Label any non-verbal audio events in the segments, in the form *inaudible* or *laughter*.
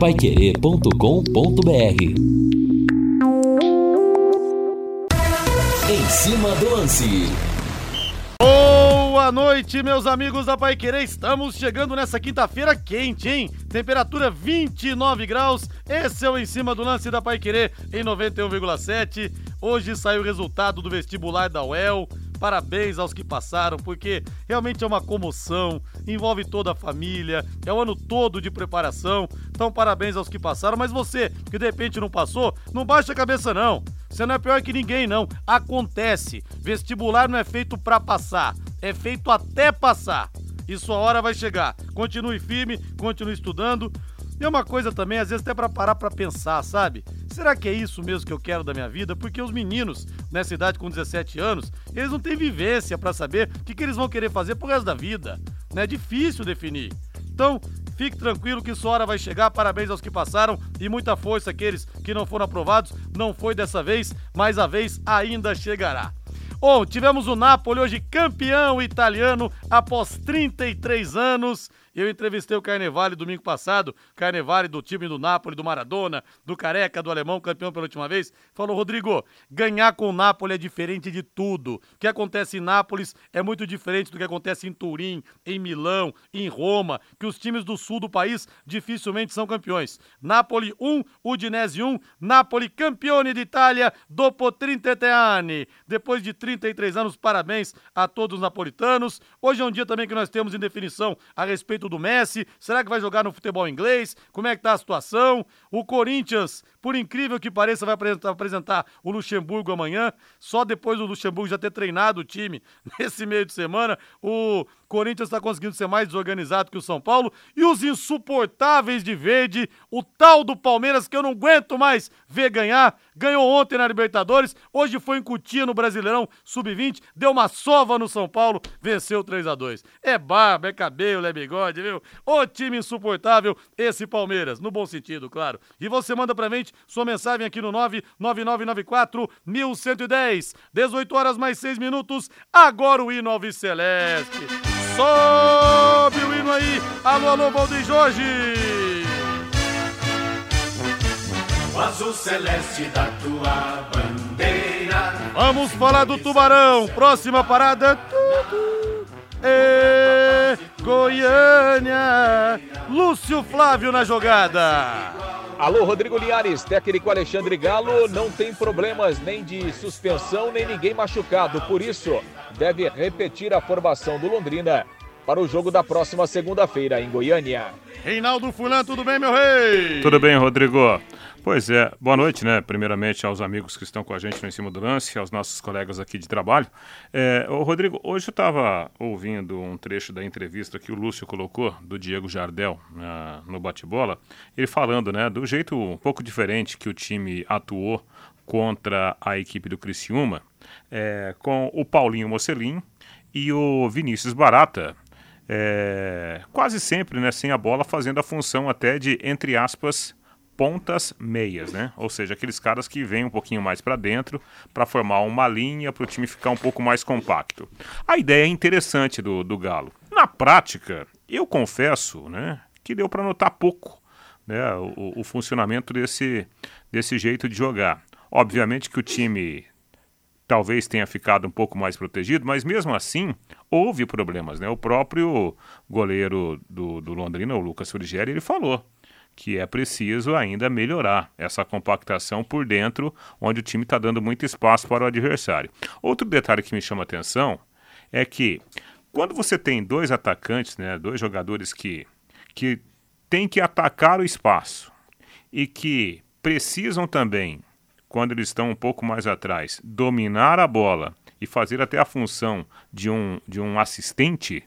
paiquerê.com.br Em cima do lance. Boa noite, meus amigos da Pai Querer. Estamos chegando nessa quinta-feira quente, hein? Temperatura 29 graus. Esse é o Em Cima do Lance da Pai Querer em 91,7. Hoje saiu o resultado do vestibular da UEL. Parabéns aos que passaram, porque realmente é uma comoção, envolve toda a família, é o ano todo de preparação. Então, parabéns aos que passaram. Mas você, que de repente não passou, não baixa a cabeça, não. Você não é pior que ninguém, não. Acontece. Vestibular não é feito para passar, é feito até passar. E sua hora vai chegar. Continue firme, continue estudando. E é uma coisa também, às vezes até para parar para pensar, sabe? Será que é isso mesmo que eu quero da minha vida? Porque os meninos nessa idade com 17 anos, eles não têm vivência para saber o que, que eles vão querer fazer pro resto da vida. Né? É difícil definir. Então, fique tranquilo que sua hora vai chegar. Parabéns aos que passaram e muita força aqueles que não foram aprovados. Não foi dessa vez, mas a vez ainda chegará. Bom, tivemos o Napoli hoje campeão italiano após 33 anos. Eu entrevistei o Carnevale domingo passado, Carnevale do time do Napoli, do Maradona, do Careca, do Alemão, campeão pela última vez. Falou, Rodrigo, ganhar com o Napoli é diferente de tudo. O que acontece em Nápoles é muito diferente do que acontece em Turim, em Milão, em Roma, que os times do sul do país dificilmente são campeões. Napoli 1, Udinese 1, Napoli campione d'Italia dopo 33 anni. Depois de 33 anos, parabéns a todos os napolitanos. Hoje é um dia também que nós temos em definição a respeito do Messi? Será que vai jogar no futebol inglês? Como é que tá a situação? O Corinthians, por incrível que pareça, vai apresentar, apresentar o Luxemburgo amanhã. Só depois do Luxemburgo já ter treinado o time *laughs* nesse meio de semana, o Corinthians está conseguindo ser mais desorganizado que o São Paulo. E os insuportáveis de verde, o tal do Palmeiras que eu não aguento mais ver ganhar. Ganhou ontem na Libertadores, hoje foi em Cutia no Brasileirão Sub-20, deu uma sova no São Paulo, venceu 3 a 2 É barba, é cabelo, é bigode, viu? O time insuportável, esse Palmeiras, no bom sentido, claro. E você manda pra gente sua mensagem aqui no 99994 1110. 18 horas mais 6 minutos, agora o hino Alves Celeste. Sobe o hino aí! Alô, alô, Valdir Jorge! O azul celeste da tua bandeira. Vamos falar do Tubarão. Próxima parada. Tudo. E Goiânia. Lúcio Flávio na jogada. Alô, Rodrigo Linhares, técnico Alexandre Galo, não tem problemas nem de suspensão, nem ninguém machucado. Por isso, deve repetir a formação do Londrina para o jogo da próxima segunda-feira em Goiânia. Reinaldo Fulan, tudo bem, meu rei? Tudo bem, Rodrigo. Pois é, boa noite, né? Primeiramente aos amigos que estão com a gente no Em Cima do Lance, aos nossos colegas aqui de trabalho. É, ô, Rodrigo, hoje eu estava ouvindo um trecho da entrevista que o Lúcio colocou, do Diego Jardel, uh, no bate-bola, ele falando, né, do jeito um pouco diferente que o time atuou contra a equipe do Criciúma, é, com o Paulinho Mocelin e o Vinícius Barata, é, quase sempre, né, sem a bola, fazendo a função até de, entre aspas, pontas meias, né? Ou seja, aqueles caras que vêm um pouquinho mais para dentro para formar uma linha para o time ficar um pouco mais compacto. A ideia é interessante do, do Galo. Na prática, eu confesso, né, que deu para notar pouco, né, o, o funcionamento desse, desse jeito de jogar. Obviamente que o time talvez tenha ficado um pouco mais protegido, mas mesmo assim houve problemas, né? O próprio goleiro do, do Londrina, o Lucas Frigeri, ele falou que é preciso ainda melhorar essa compactação por dentro, onde o time está dando muito espaço para o adversário. Outro detalhe que me chama a atenção é que quando você tem dois atacantes, né, dois jogadores que, que têm que atacar o espaço e que precisam também, quando eles estão um pouco mais atrás, dominar a bola e fazer até a função de um, de um assistente,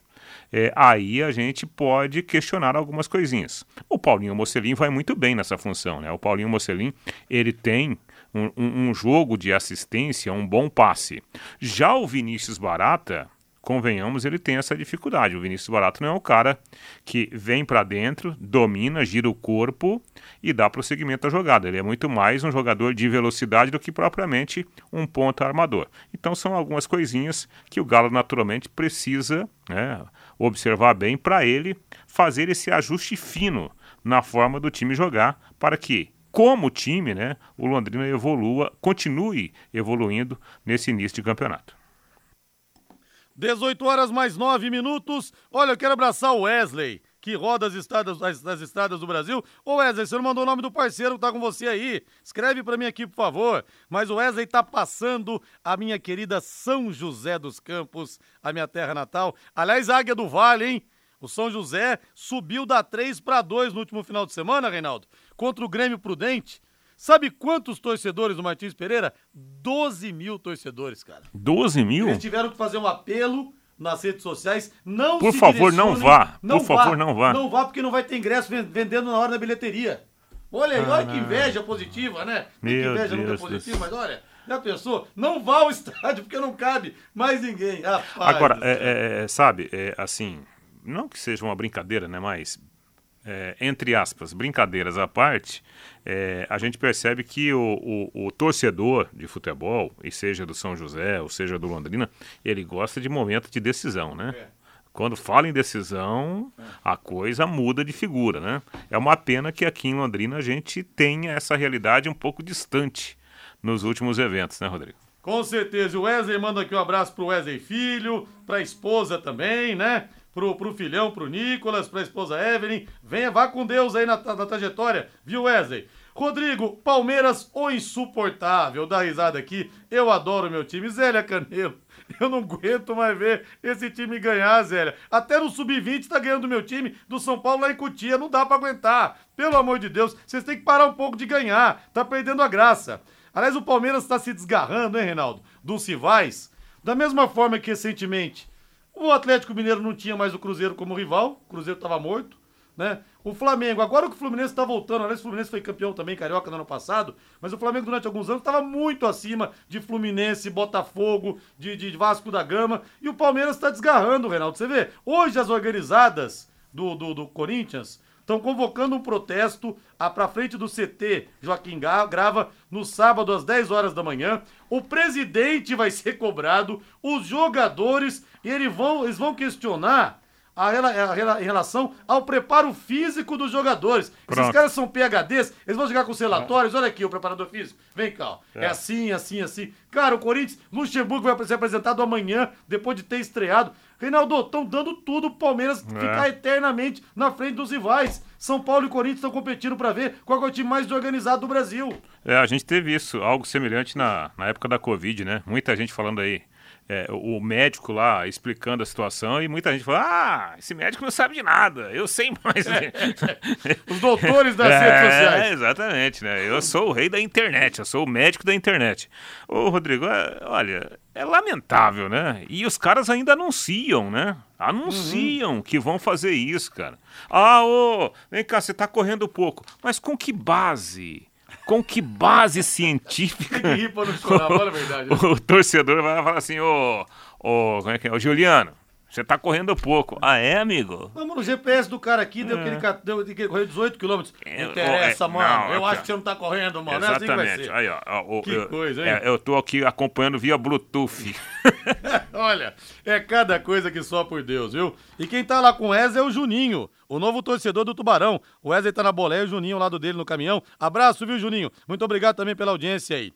é, aí a gente pode questionar algumas coisinhas. O Paulinho Mocelin vai muito bem nessa função, né? O Paulinho Mocelin, ele tem um, um, jogo de assistência, um bom passe. Já o Vinícius Barata, convenhamos, ele tem essa dificuldade. O Vinícius Barato não é o cara que vem para dentro, domina, gira o corpo e dá prosseguimento à jogada. Ele é muito mais um jogador de velocidade do que propriamente um ponto armador. Então são algumas coisinhas que o Galo naturalmente precisa né, observar bem para ele fazer esse ajuste fino na forma do time jogar para que como time, né, o Londrina evolua, continue evoluindo nesse início de campeonato. 18 horas mais 9 minutos. Olha, eu quero abraçar o Wesley, que roda as estradas, as, as estradas do Brasil. Ô Wesley, você não mandou o nome do parceiro que tá com você aí? Escreve para mim aqui, por favor. Mas o Wesley tá passando a minha querida São José dos Campos, a minha terra natal. Aliás, Águia do Vale, hein? O São José subiu da 3 para 2 no último final de semana, Reinaldo, contra o Grêmio Prudente. Sabe quantos torcedores do Martins Pereira? 12 mil torcedores, cara. 12 mil? Eles tiveram que fazer um apelo nas redes sociais. Não Por favor, não vá. Por favor, não vá. Não vá porque não vai ter ingresso ven- vendendo na hora da bilheteria. Olha aí, olha que inveja positiva, né? Que Meu inveja nunca é Deus positiva, mas olha, já pensou? Não vá ao *laughs* estádio porque não cabe mais ninguém. Rapaz Agora, é, é, é, sabe, é, assim, não que seja uma brincadeira, né, mas, é, entre aspas, brincadeiras à parte, é, a gente percebe que o, o- o torcedor de futebol, e seja do São José, ou seja do Londrina, ele gosta de momento de decisão, né? É. Quando fala em decisão, a coisa muda de figura, né? É uma pena que aqui em Londrina a gente tenha essa realidade um pouco distante nos últimos eventos, né, Rodrigo? Com certeza. O Wesley manda aqui um abraço pro Wesley Filho, pra esposa também, né? Pro, pro filhão, pro Nicolas, pra esposa Evelyn. Venha, vá com Deus aí na, na trajetória, viu, Wesley? Rodrigo, Palmeiras, o insuportável. Dá risada aqui. Eu adoro meu time. Zélia Canelo. *laughs* Eu não aguento mais ver esse time ganhar, Zélia. Até no Sub-20 tá ganhando meu time do São Paulo lá em Cutia. Não dá pra aguentar. Pelo amor de Deus, vocês têm que parar um pouco de ganhar. Tá perdendo a graça. Aliás, o Palmeiras está se desgarrando, hein, Reinaldo? Dos rivais. Da mesma forma que recentemente o Atlético Mineiro não tinha mais o Cruzeiro como rival, o Cruzeiro estava morto, né? O Flamengo, agora que o Fluminense está voltando, aliás, o Fluminense foi campeão também carioca no ano passado, mas o Flamengo durante alguns anos estava muito acima de Fluminense, Botafogo, de, de Vasco da Gama, e o Palmeiras está desgarrando, Reinaldo. Você vê, hoje as organizadas do, do, do Corinthians estão convocando um protesto a pra frente do CT Joaquim Grava no sábado às 10 horas da manhã. O presidente vai ser cobrado, os jogadores, e eles vão, eles vão questionar a, a em relação ao preparo físico dos jogadores. Esses Pronto. caras são PHDs, eles vão chegar com os relatórios. Olha aqui o preparador físico. Vem cá, ó. é. É. assim, assim, assim. Cara, o Corinthians, Luxemburgo vai ser apresentado amanhã, depois de ter estreado. Reinaldo, estão dando tudo pro Palmeiras ficar eternamente na frente dos rivais. São Paulo e Corinthians estão competindo pra ver qual é o time mais organizado do Brasil. É, a gente teve isso, algo semelhante na, na época da Covid, né? Muita gente falando aí, é, o médico lá explicando a situação e muita gente falando, ah, esse médico não sabe de nada, eu sei *laughs* mais. *laughs* Os doutores das é, redes sociais. exatamente, né? Eu sou o rei da internet, eu sou o médico da internet. Ô, Rodrigo, é, olha, é lamentável, né? E os caras ainda anunciam, né? Anunciam que vão fazer isso, cara. Ah, ô, vem cá, você tá correndo pouco. Mas com que base? Com que base científica? Tem que rir pra não chorar, fala a verdade. né? *laughs* o torcedor vai falar assim, ô, ô, como é que é? Ô, Juliano, você tá correndo pouco. Ah, é, amigo? Vamos no GPS do cara aqui, deu que ele, ca- deu, ele correu 18 quilômetros. É, Não interessa, é, mano. não, eu aqui, acho que você não tá correndo, mano. É assim que vai Exatamente. ser. Aí, ó, ó, Que eu, coisa, hein? é, eu tô aqui acompanhando via Bluetooth. *laughs* Olha, é cada coisa que só por Deus, viu? E quem tá lá com o Wesley é o Juninho, o novo torcedor do Tubarão. O Wesley tá na boleia, o Juninho ao lado dele no caminhão. Abraço, viu, Juninho? Muito obrigado também pela audiência aí.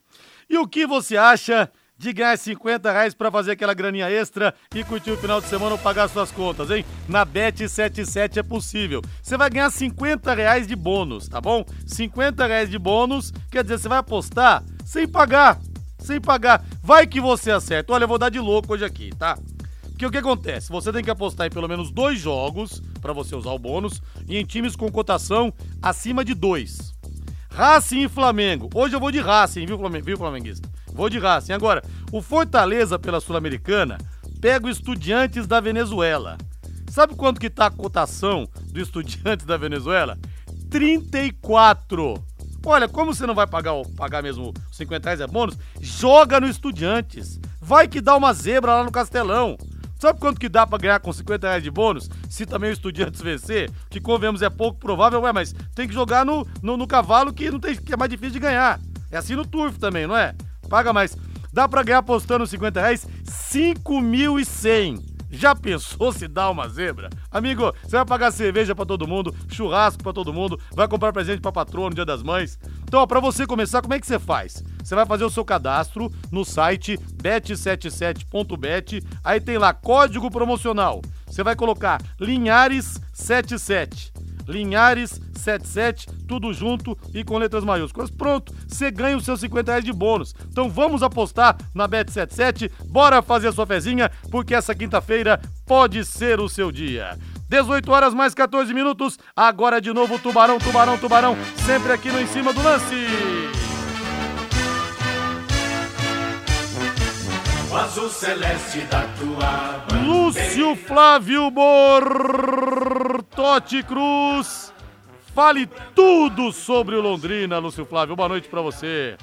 E o que você acha de ganhar 50 reais pra fazer aquela graninha extra e curtir o final de semana ou pagar suas contas, hein? Na Bet77 é possível. Você vai ganhar 50 reais de bônus, tá bom? 50 reais de bônus, quer dizer, você vai apostar sem pagar sem pagar. Vai que você acerta. Olha, eu vou dar de louco hoje aqui, tá? Porque o que acontece? Você tem que apostar em pelo menos dois jogos pra você usar o bônus e em times com cotação acima de dois. Racing e Flamengo. Hoje eu vou de Racing, viu, viu Flamenguista? Vou de Racing. Agora, o Fortaleza pela Sul-Americana pega o Estudiantes da Venezuela. Sabe quanto que tá a cotação do Estudiantes da Venezuela? 34. Olha, como você não vai pagar, pagar mesmo os 50 reais é bônus, joga no Estudiantes. Vai que dá uma zebra lá no Castelão. Sabe quanto que dá pra ganhar com 50 reais de bônus? Se também o Estudiantes vencer, que convenhamos é pouco provável, ué, mas tem que jogar no, no, no cavalo que, não tem, que é mais difícil de ganhar. É assim no Turf também, não é? Paga mais. Dá pra ganhar apostando 50 reais 5.100. Já pensou se dá uma zebra? Amigo, você vai pagar cerveja para todo mundo, churrasco para todo mundo, vai comprar presente pra patroa no Dia das Mães. Então, para você começar, como é que você faz? Você vai fazer o seu cadastro no site bet77.bet, aí tem lá código promocional. Você vai colocar Linhares77. Linhares 77, tudo junto e com letras maiúsculas. Pronto, você ganha os seus 50 reais de bônus. Então vamos apostar na Bet77, bora fazer a sua fezinha, porque essa quinta-feira pode ser o seu dia. 18 horas mais 14 minutos, agora de novo Tubarão, Tubarão, Tubarão, sempre aqui no Em Cima do Lance. O azul celeste da tua bandeira. Lúcio Flávio Bortotti Cruz. Fale tudo sobre o Londrina, Lúcio Flávio. Boa noite para você.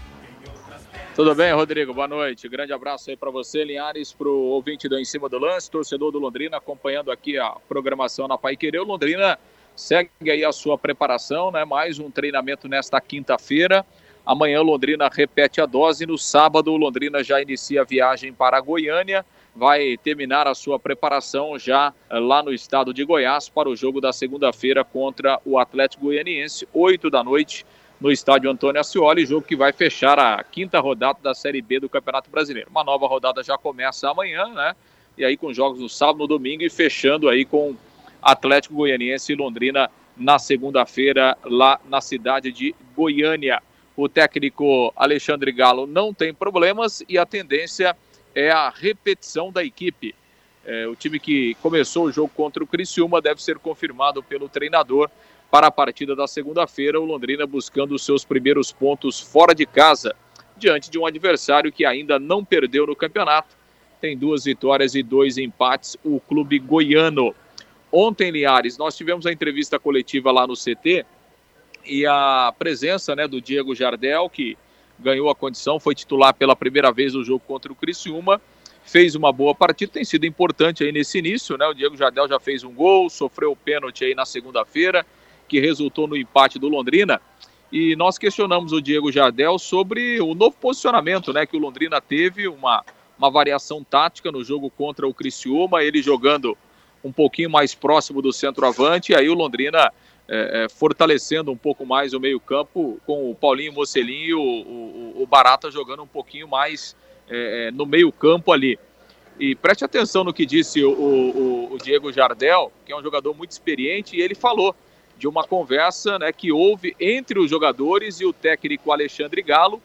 Tudo bem, Rodrigo? Boa noite. Grande abraço aí para você, Linhares, para o ouvinte do Em Cima do Lance, torcedor do Londrina, acompanhando aqui a programação na Pai Querer. O Londrina segue aí a sua preparação, né? Mais um treinamento nesta quinta-feira. Amanhã Londrina repete a dose. No sábado, Londrina já inicia a viagem para Goiânia. Vai terminar a sua preparação já eh, lá no estado de Goiás para o jogo da segunda-feira contra o Atlético Goianiense, 8 da noite, no estádio Antônio Ascioli. Jogo que vai fechar a quinta rodada da Série B do Campeonato Brasileiro. Uma nova rodada já começa amanhã, né? E aí com jogos no sábado, no domingo e fechando aí com Atlético Goianiense e Londrina na segunda-feira lá na cidade de Goiânia. O técnico Alexandre Galo não tem problemas e a tendência é a repetição da equipe. É, o time que começou o jogo contra o Criciúma deve ser confirmado pelo treinador para a partida da segunda-feira. O Londrina buscando os seus primeiros pontos fora de casa, diante de um adversário que ainda não perdeu no campeonato. Tem duas vitórias e dois empates, o clube goiano. Ontem, Liares, nós tivemos a entrevista coletiva lá no CT e a presença né, do Diego Jardel, que ganhou a condição, foi titular pela primeira vez no jogo contra o Criciúma, fez uma boa partida, tem sido importante aí nesse início, né? O Diego Jardel já fez um gol, sofreu o pênalti aí na segunda-feira, que resultou no empate do Londrina. E nós questionamos o Diego Jardel sobre o novo posicionamento, né, que o Londrina teve, uma, uma variação tática no jogo contra o Criciúma, ele jogando um pouquinho mais próximo do centroavante, e aí o Londrina é, é, fortalecendo um pouco mais o meio-campo com o Paulinho Mocelin e o, o, o, Barata jogando um pouquinho mais é, é no meio-campo ali. E preste atenção no que disse o, o, Diego Jardel, que é um jogador muito experiente, e ele falou de uma conversa né, que houve entre os jogadores e o técnico Alexandre Galo,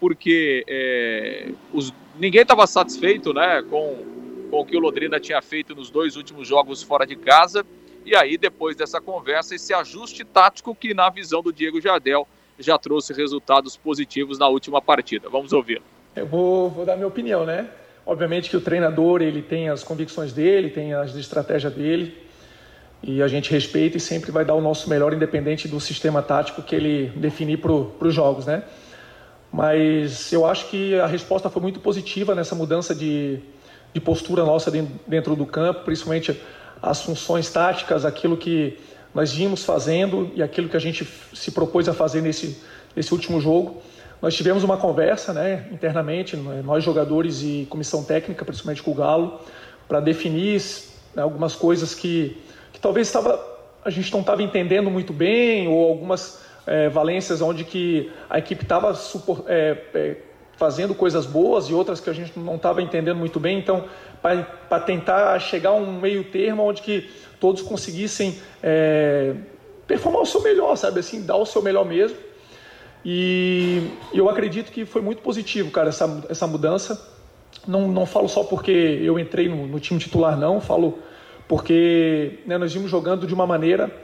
porque é, os, ninguém estava satisfeito né, com, com o que o Londrina tinha feito nos dois últimos jogos fora de casa e aí, depois dessa conversa, esse ajuste tático que, na visão do Diego Jardel, já trouxe resultados positivos na última partida. Vamos ouvi-lo. Eu vou, vou dar minha opinião, né? Obviamente que o treinador ele tem as convicções dele, tem as estratégias dele, e a gente respeita e sempre vai dar o nosso melhor, independente do sistema tático que ele definir para os jogos, né? Mas eu acho que a resposta foi muito positiva nessa mudança de, de postura nossa dentro do campo, principalmente as funções táticas, aquilo que nós vimos fazendo e aquilo que a gente se propôs a fazer nesse, nesse último jogo. Nós tivemos uma conversa né, internamente, nós jogadores e comissão técnica, principalmente com o Galo, para definir né, algumas coisas que, que talvez estava, a gente não estava entendendo muito bem, ou algumas é, valências onde que a equipe estava é, é, fazendo coisas boas e outras que a gente não estava entendendo muito bem. Então, para tentar chegar a um meio termo onde que todos conseguissem é, performar o seu melhor, sabe assim, dar o seu melhor mesmo. E eu acredito que foi muito positivo, cara, essa, essa mudança. Não, não falo só porque eu entrei no, no time titular, não, falo porque né, nós vimos jogando de uma maneira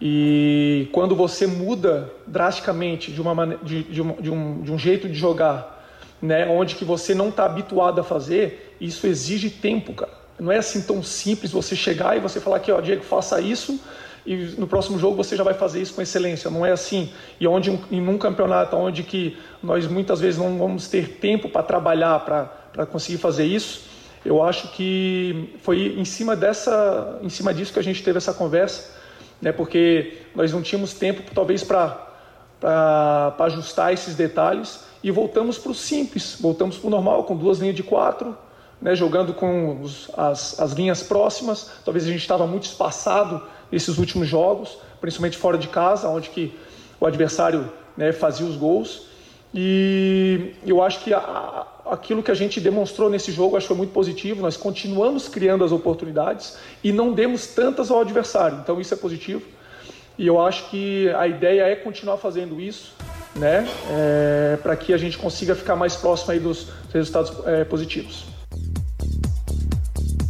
e quando você muda drasticamente de, uma, de, de, um, de, um, de um jeito de jogar né, onde que você não está habituado a fazer, isso exige tempo, cara. Não é assim tão simples você chegar e você falar que, ó, Diego, faça isso e no próximo jogo você já vai fazer isso com excelência. Não é assim. E onde em um campeonato onde que nós muitas vezes não vamos ter tempo para trabalhar para conseguir fazer isso, eu acho que foi em cima dessa, em cima disso que a gente teve essa conversa, né? Porque nós não tínhamos tempo talvez para para ajustar esses detalhes e voltamos para o simples, voltamos para o normal, com duas linhas de quatro, né, jogando com os, as, as linhas próximas. Talvez a gente estava muito espaçado nesses últimos jogos, principalmente fora de casa, onde que o adversário né, fazia os gols. E eu acho que a, aquilo que a gente demonstrou nesse jogo acho que foi muito positivo. Nós continuamos criando as oportunidades e não demos tantas ao adversário. Então isso é positivo. E eu acho que a ideia é continuar fazendo isso, né, é, para que a gente consiga ficar mais próximo aí dos resultados é, positivos.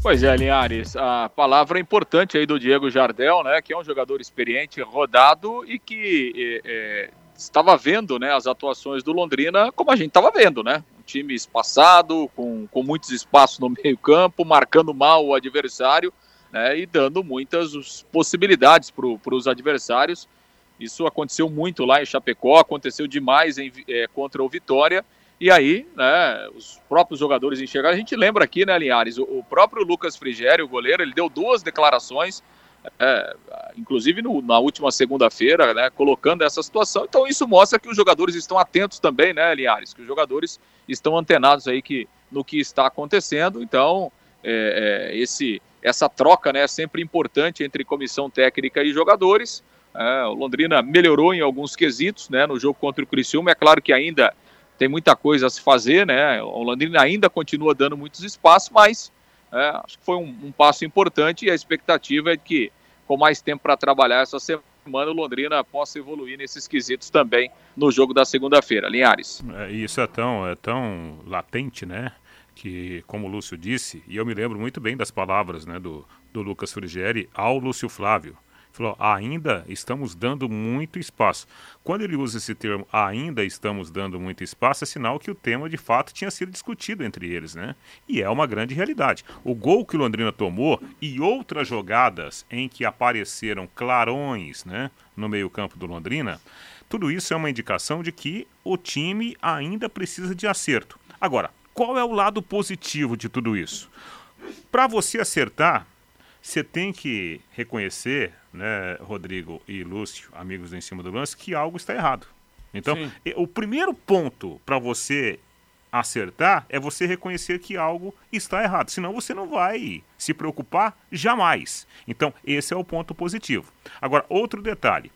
Pois é, Linhares, a palavra importante aí do Diego Jardel, né, que é um jogador experiente, rodado e que é, é, estava vendo né, as atuações do Londrina como a gente estava vendo, né? Um time espaçado, com, com muitos espaços no *laughs* meio campo, marcando mal o adversário né, e dando muitas possibilidades para os adversários. Isso aconteceu muito lá em Chapecó, aconteceu demais em, é, contra o Vitória e aí, né, os próprios jogadores enxergaram. A gente lembra aqui, né, Linhares, o, próprio Lucas Frigério, o goleiro, ele deu duas declarações, é, inclusive no, na última segunda-feira, né, colocando essa situação. Então isso mostra que os jogadores estão atentos também, né, Linhares, que os jogadores estão antenados aí que, no que está acontecendo. Então, é, é, esse, essa troca né, é sempre importante entre comissão técnica e jogadores. É, o Londrina melhorou em alguns quesitos né, no jogo contra o Criciúma. É claro que ainda tem muita coisa a se fazer, né? O Londrina ainda continua dando muitos espaços, mas é, acho que foi um, um, passo importante e a expectativa é que, com mais tempo para trabalhar essa semana, o Londrina possa evoluir nesses quesitos também no jogo da segunda-feira. Linhares. É, isso é tão, é tão latente, né? Que, como o Lúcio disse, e eu me lembro muito bem das palavras né, do, do Lucas Frigieri ao Lúcio Flávio falou, ainda estamos dando muito espaço. Quando ele usa esse termo, ainda estamos dando muito espaço, é sinal que o tema de fato tinha sido discutido entre eles, né? E é uma grande realidade. O gol que o Londrina tomou e outras jogadas em que apareceram clarões, né, no meio-campo do Londrina, tudo isso é uma indicação de que o time ainda precisa de acerto. Agora, qual é o lado positivo de tudo isso? Para você acertar, você tem que reconhecer, né, Rodrigo e Lúcio, amigos do Em Cima do Lance, que algo está errado. Então, Sim. o primeiro ponto para você acertar é você reconhecer que algo está errado. Senão você não vai se preocupar jamais. Então, esse é o ponto positivo. Agora, outro detalhe.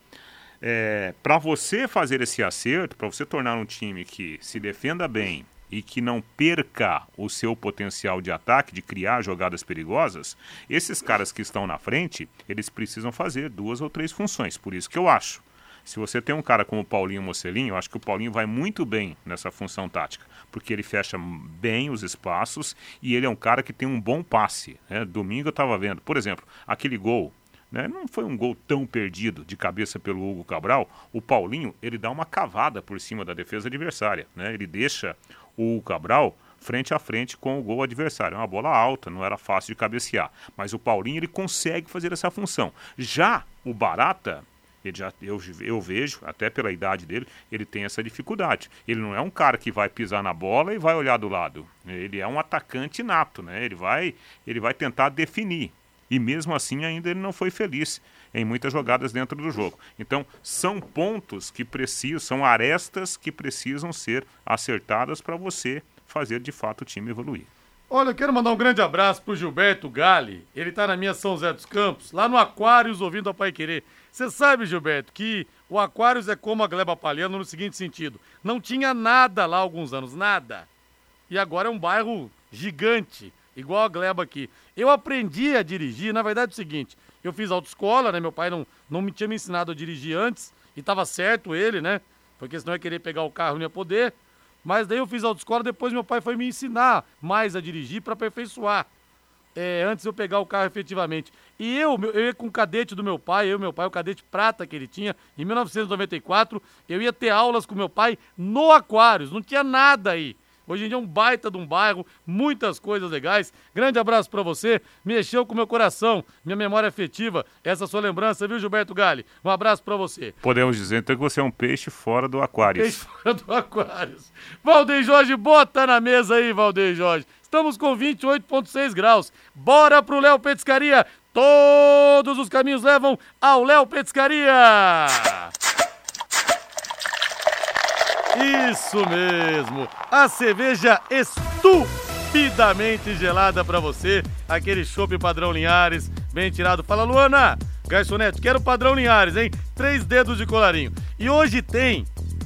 É, para você fazer esse acerto, para você tornar um time que se defenda bem, e que não perca o seu potencial de ataque, de criar jogadas perigosas, esses caras que estão na frente, eles precisam fazer duas ou três funções. Por isso que eu acho. Se você tem um cara como o Paulinho Mocelinho, eu acho que o Paulinho vai muito bem nessa função tática, porque ele fecha bem os espaços e ele é um cara que tem um bom passe. Né? Domingo eu estava vendo, por exemplo, aquele gol né? Não foi um gol tão perdido de cabeça pelo Hugo Cabral. O Paulinho ele dá uma cavada por cima da defesa adversária. Né? Ele deixa o Cabral frente a frente com o gol adversário. É uma bola alta, não era fácil de cabecear. Mas o Paulinho ele consegue fazer essa função. Já o Barata, ele já, eu, eu vejo, até pela idade dele, ele tem essa dificuldade. Ele não é um cara que vai pisar na bola e vai olhar do lado. Ele é um atacante nato, né? Ele vai, ele vai tentar definir. E mesmo assim ainda ele não foi feliz em muitas jogadas dentro do jogo. Então, são pontos que precisam, são arestas que precisam ser acertadas para você fazer de fato o time evoluir. Olha, eu quero mandar um grande abraço pro Gilberto Gale. Ele tá na minha São José dos Campos, lá no Aquários, ouvindo a Pai Querer. Você sabe, Gilberto, que o Aquários é como a Gleba Palhano no seguinte sentido: não tinha nada lá há alguns anos, nada. E agora é um bairro gigante, igual a Gleba aqui. Eu aprendi a dirigir, na verdade é o seguinte: eu fiz autoescola, né? Meu pai não, não me tinha me ensinado a dirigir antes, e tava certo ele, né? Porque senão ia querer pegar o carro, não ia poder. Mas daí eu fiz autoescola, depois meu pai foi me ensinar mais a dirigir para aperfeiçoar. É, antes eu pegar o carro efetivamente. E eu, eu ia com o cadete do meu pai, eu meu pai, o cadete prata que ele tinha, em 1994, eu ia ter aulas com meu pai no Aquários, não tinha nada aí. Hoje em dia é um baita de um bairro, muitas coisas legais. Grande abraço para você, mexeu com meu coração, minha memória afetiva, essa sua lembrança, viu, Gilberto Gale? Um abraço para você. Podemos dizer então que você é um peixe fora do aquário. Peixe fora do aquário. Valdeir Jorge, bota na mesa aí, Valdeir Jorge. Estamos com 28,6 graus. Bora pro Léo Petiscaria. Todos os caminhos levam ao Léo Petiscaria. Isso mesmo, a cerveja Estu rapidamente gelada para você. Aquele chopp padrão Linhares, bem tirado. Fala, Luana! Garçonete, quero padrão Linhares, hein? Três dedos de colarinho. E hoje tem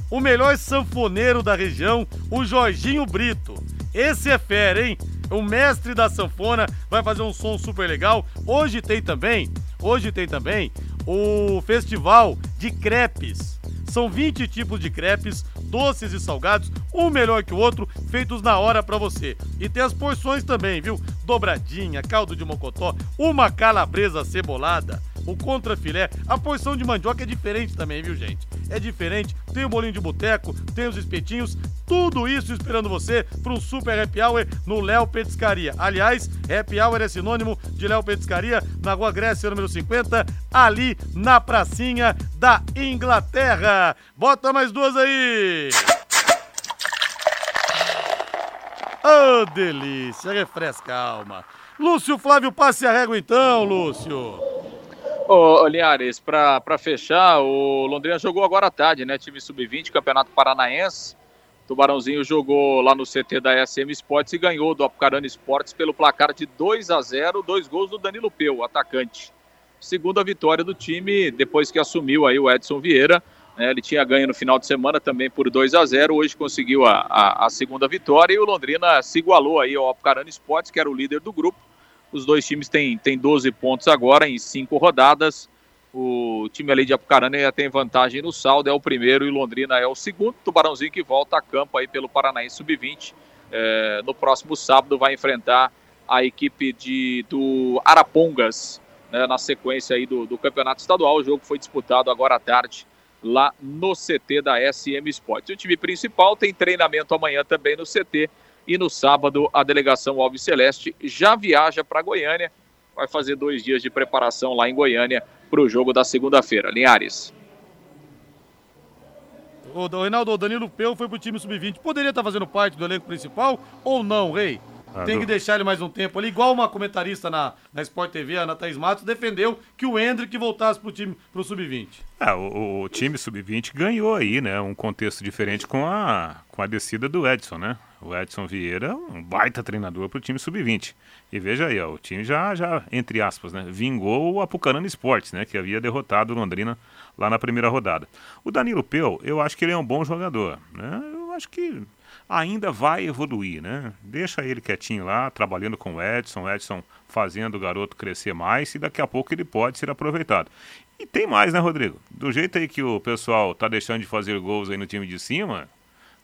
o melhor sanfoneiro da região, o Jorginho Brito. Esse é fera, hein? O mestre da sanfona vai fazer um som super legal. Hoje tem também, hoje tem também o festival de crepes. São 20 tipos de crepes, doces e salgados, um melhor que o outro, feitos na hora para você. E tem as porções também, viu? Dobradinha, caldo de mocotó, uma calabresa cebolada, o contrafilé, a porção de mandioca é diferente também, viu, gente? É diferente. Tem o bolinho de boteco, tem os espetinhos, tudo isso esperando você para um super happy hour no Léo Petiscaria. Aliás, happy hour é sinônimo de Léo Petiscaria na Rua Grécia, número 50, ali na pracinha da Inglaterra. Bota mais duas aí! Oh, delícia, refresca a alma. Lúcio Flávio, passe a régua então, Lúcio. Ô, Linhares, para fechar, o Londrina jogou agora à tarde, né? Time sub-20, Campeonato Paranaense. Tubarãozinho jogou lá no CT da SM Sports e ganhou do Apucarana Sports pelo placar de 2 a 0, dois gols do Danilo Peu, atacante. Segunda vitória do time depois que assumiu aí o Edson Vieira. Né? Ele tinha ganho no final de semana também por 2 a 0, hoje conseguiu a, a, a segunda vitória e o Londrina se igualou aí ao Apucarana Sports, que era o líder do grupo os dois times têm, têm 12 pontos agora em cinco rodadas. O time ali de Apucarana já tem vantagem no saldo, é o primeiro e Londrina é o segundo. Tubarãozinho que volta a campo aí pelo Paranaense Sub-20. É, no próximo sábado vai enfrentar a equipe de, do Arapongas né, na sequência aí do, do campeonato estadual. O jogo foi disputado agora à tarde lá no CT da SM Sports. O time principal tem treinamento amanhã também no CT e no sábado, a delegação Alves Celeste já viaja para Goiânia. Vai fazer dois dias de preparação lá em Goiânia para o jogo da segunda-feira. Linhares. O Reinaldo, o Danilo Peu foi pro time sub-20. Poderia estar tá fazendo parte do elenco principal ou não, Rei? Ah, Tem que deixar ele mais um tempo ali. Igual uma comentarista na, na Sport TV, a Ana Thaís Matos, defendeu que o Hendrick voltasse pro time pro sub-20. É, o, o time sub-20 ganhou aí, né? Um contexto diferente com a, com a descida do Edson, né? O Edson Vieira, um baita treinador para o time sub-20. E veja aí, ó, o time já, já, entre aspas, né, vingou o Apucarana Esportes, né, que havia derrotado o Londrina lá na primeira rodada. O Danilo Peu, eu acho que ele é um bom jogador, né? Eu acho que ainda vai evoluir, né? Deixa ele quietinho lá, trabalhando com o Edson, o Edson fazendo o garoto crescer mais e daqui a pouco ele pode ser aproveitado. E tem mais, né, Rodrigo? Do jeito aí que o pessoal tá deixando de fazer gols aí no time de cima,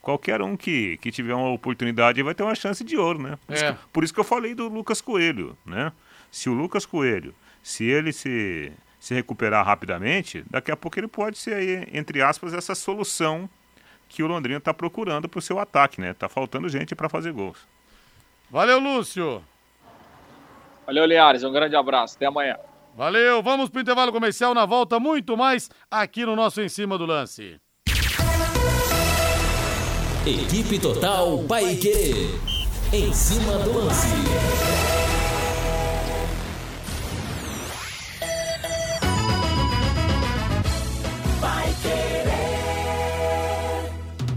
qualquer um que, que tiver uma oportunidade vai ter uma chance de ouro, né? Por, é. isso, que, por isso que eu falei do Lucas Coelho, né? Se o Lucas Coelho, se ele se, se recuperar rapidamente, daqui a pouco ele pode ser aí, entre aspas, essa solução que o Londrina está procurando para o seu ataque, né? Tá faltando gente para fazer gols. Valeu, Lúcio. Valeu, Liares. Um grande abraço. Até amanhã. Valeu. Vamos para o intervalo comercial. Na volta, muito mais aqui no nosso Em Cima do Lance. Equipe Total Paique. Em cima do lance.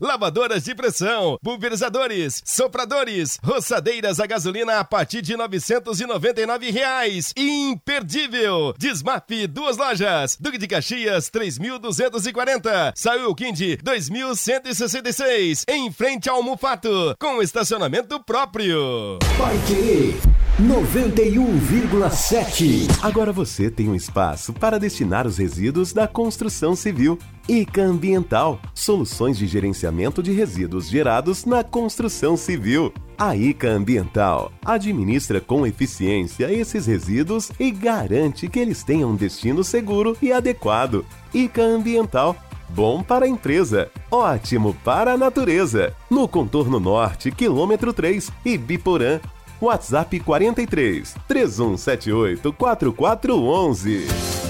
lavadoras de pressão, pulverizadores, sopradores, roçadeiras a gasolina a partir de 999 reais. Imperdível! Desmap, duas lojas. Duque de Caxias, 3.240. Saiu Quindi, 2.166. Em frente ao Mufato, com estacionamento próprio. Querer 91,7. Agora você tem um espaço para destinar os resíduos da construção civil. ICA Ambiental, soluções de gerenciamento de resíduos gerados na construção civil. A ICA Ambiental administra com eficiência esses resíduos e garante que eles tenham um destino seguro e adequado. ICA Ambiental Bom para a empresa, ótimo para a natureza. No contorno norte, quilômetro 3, Ibiporã, WhatsApp 43 3178 4411.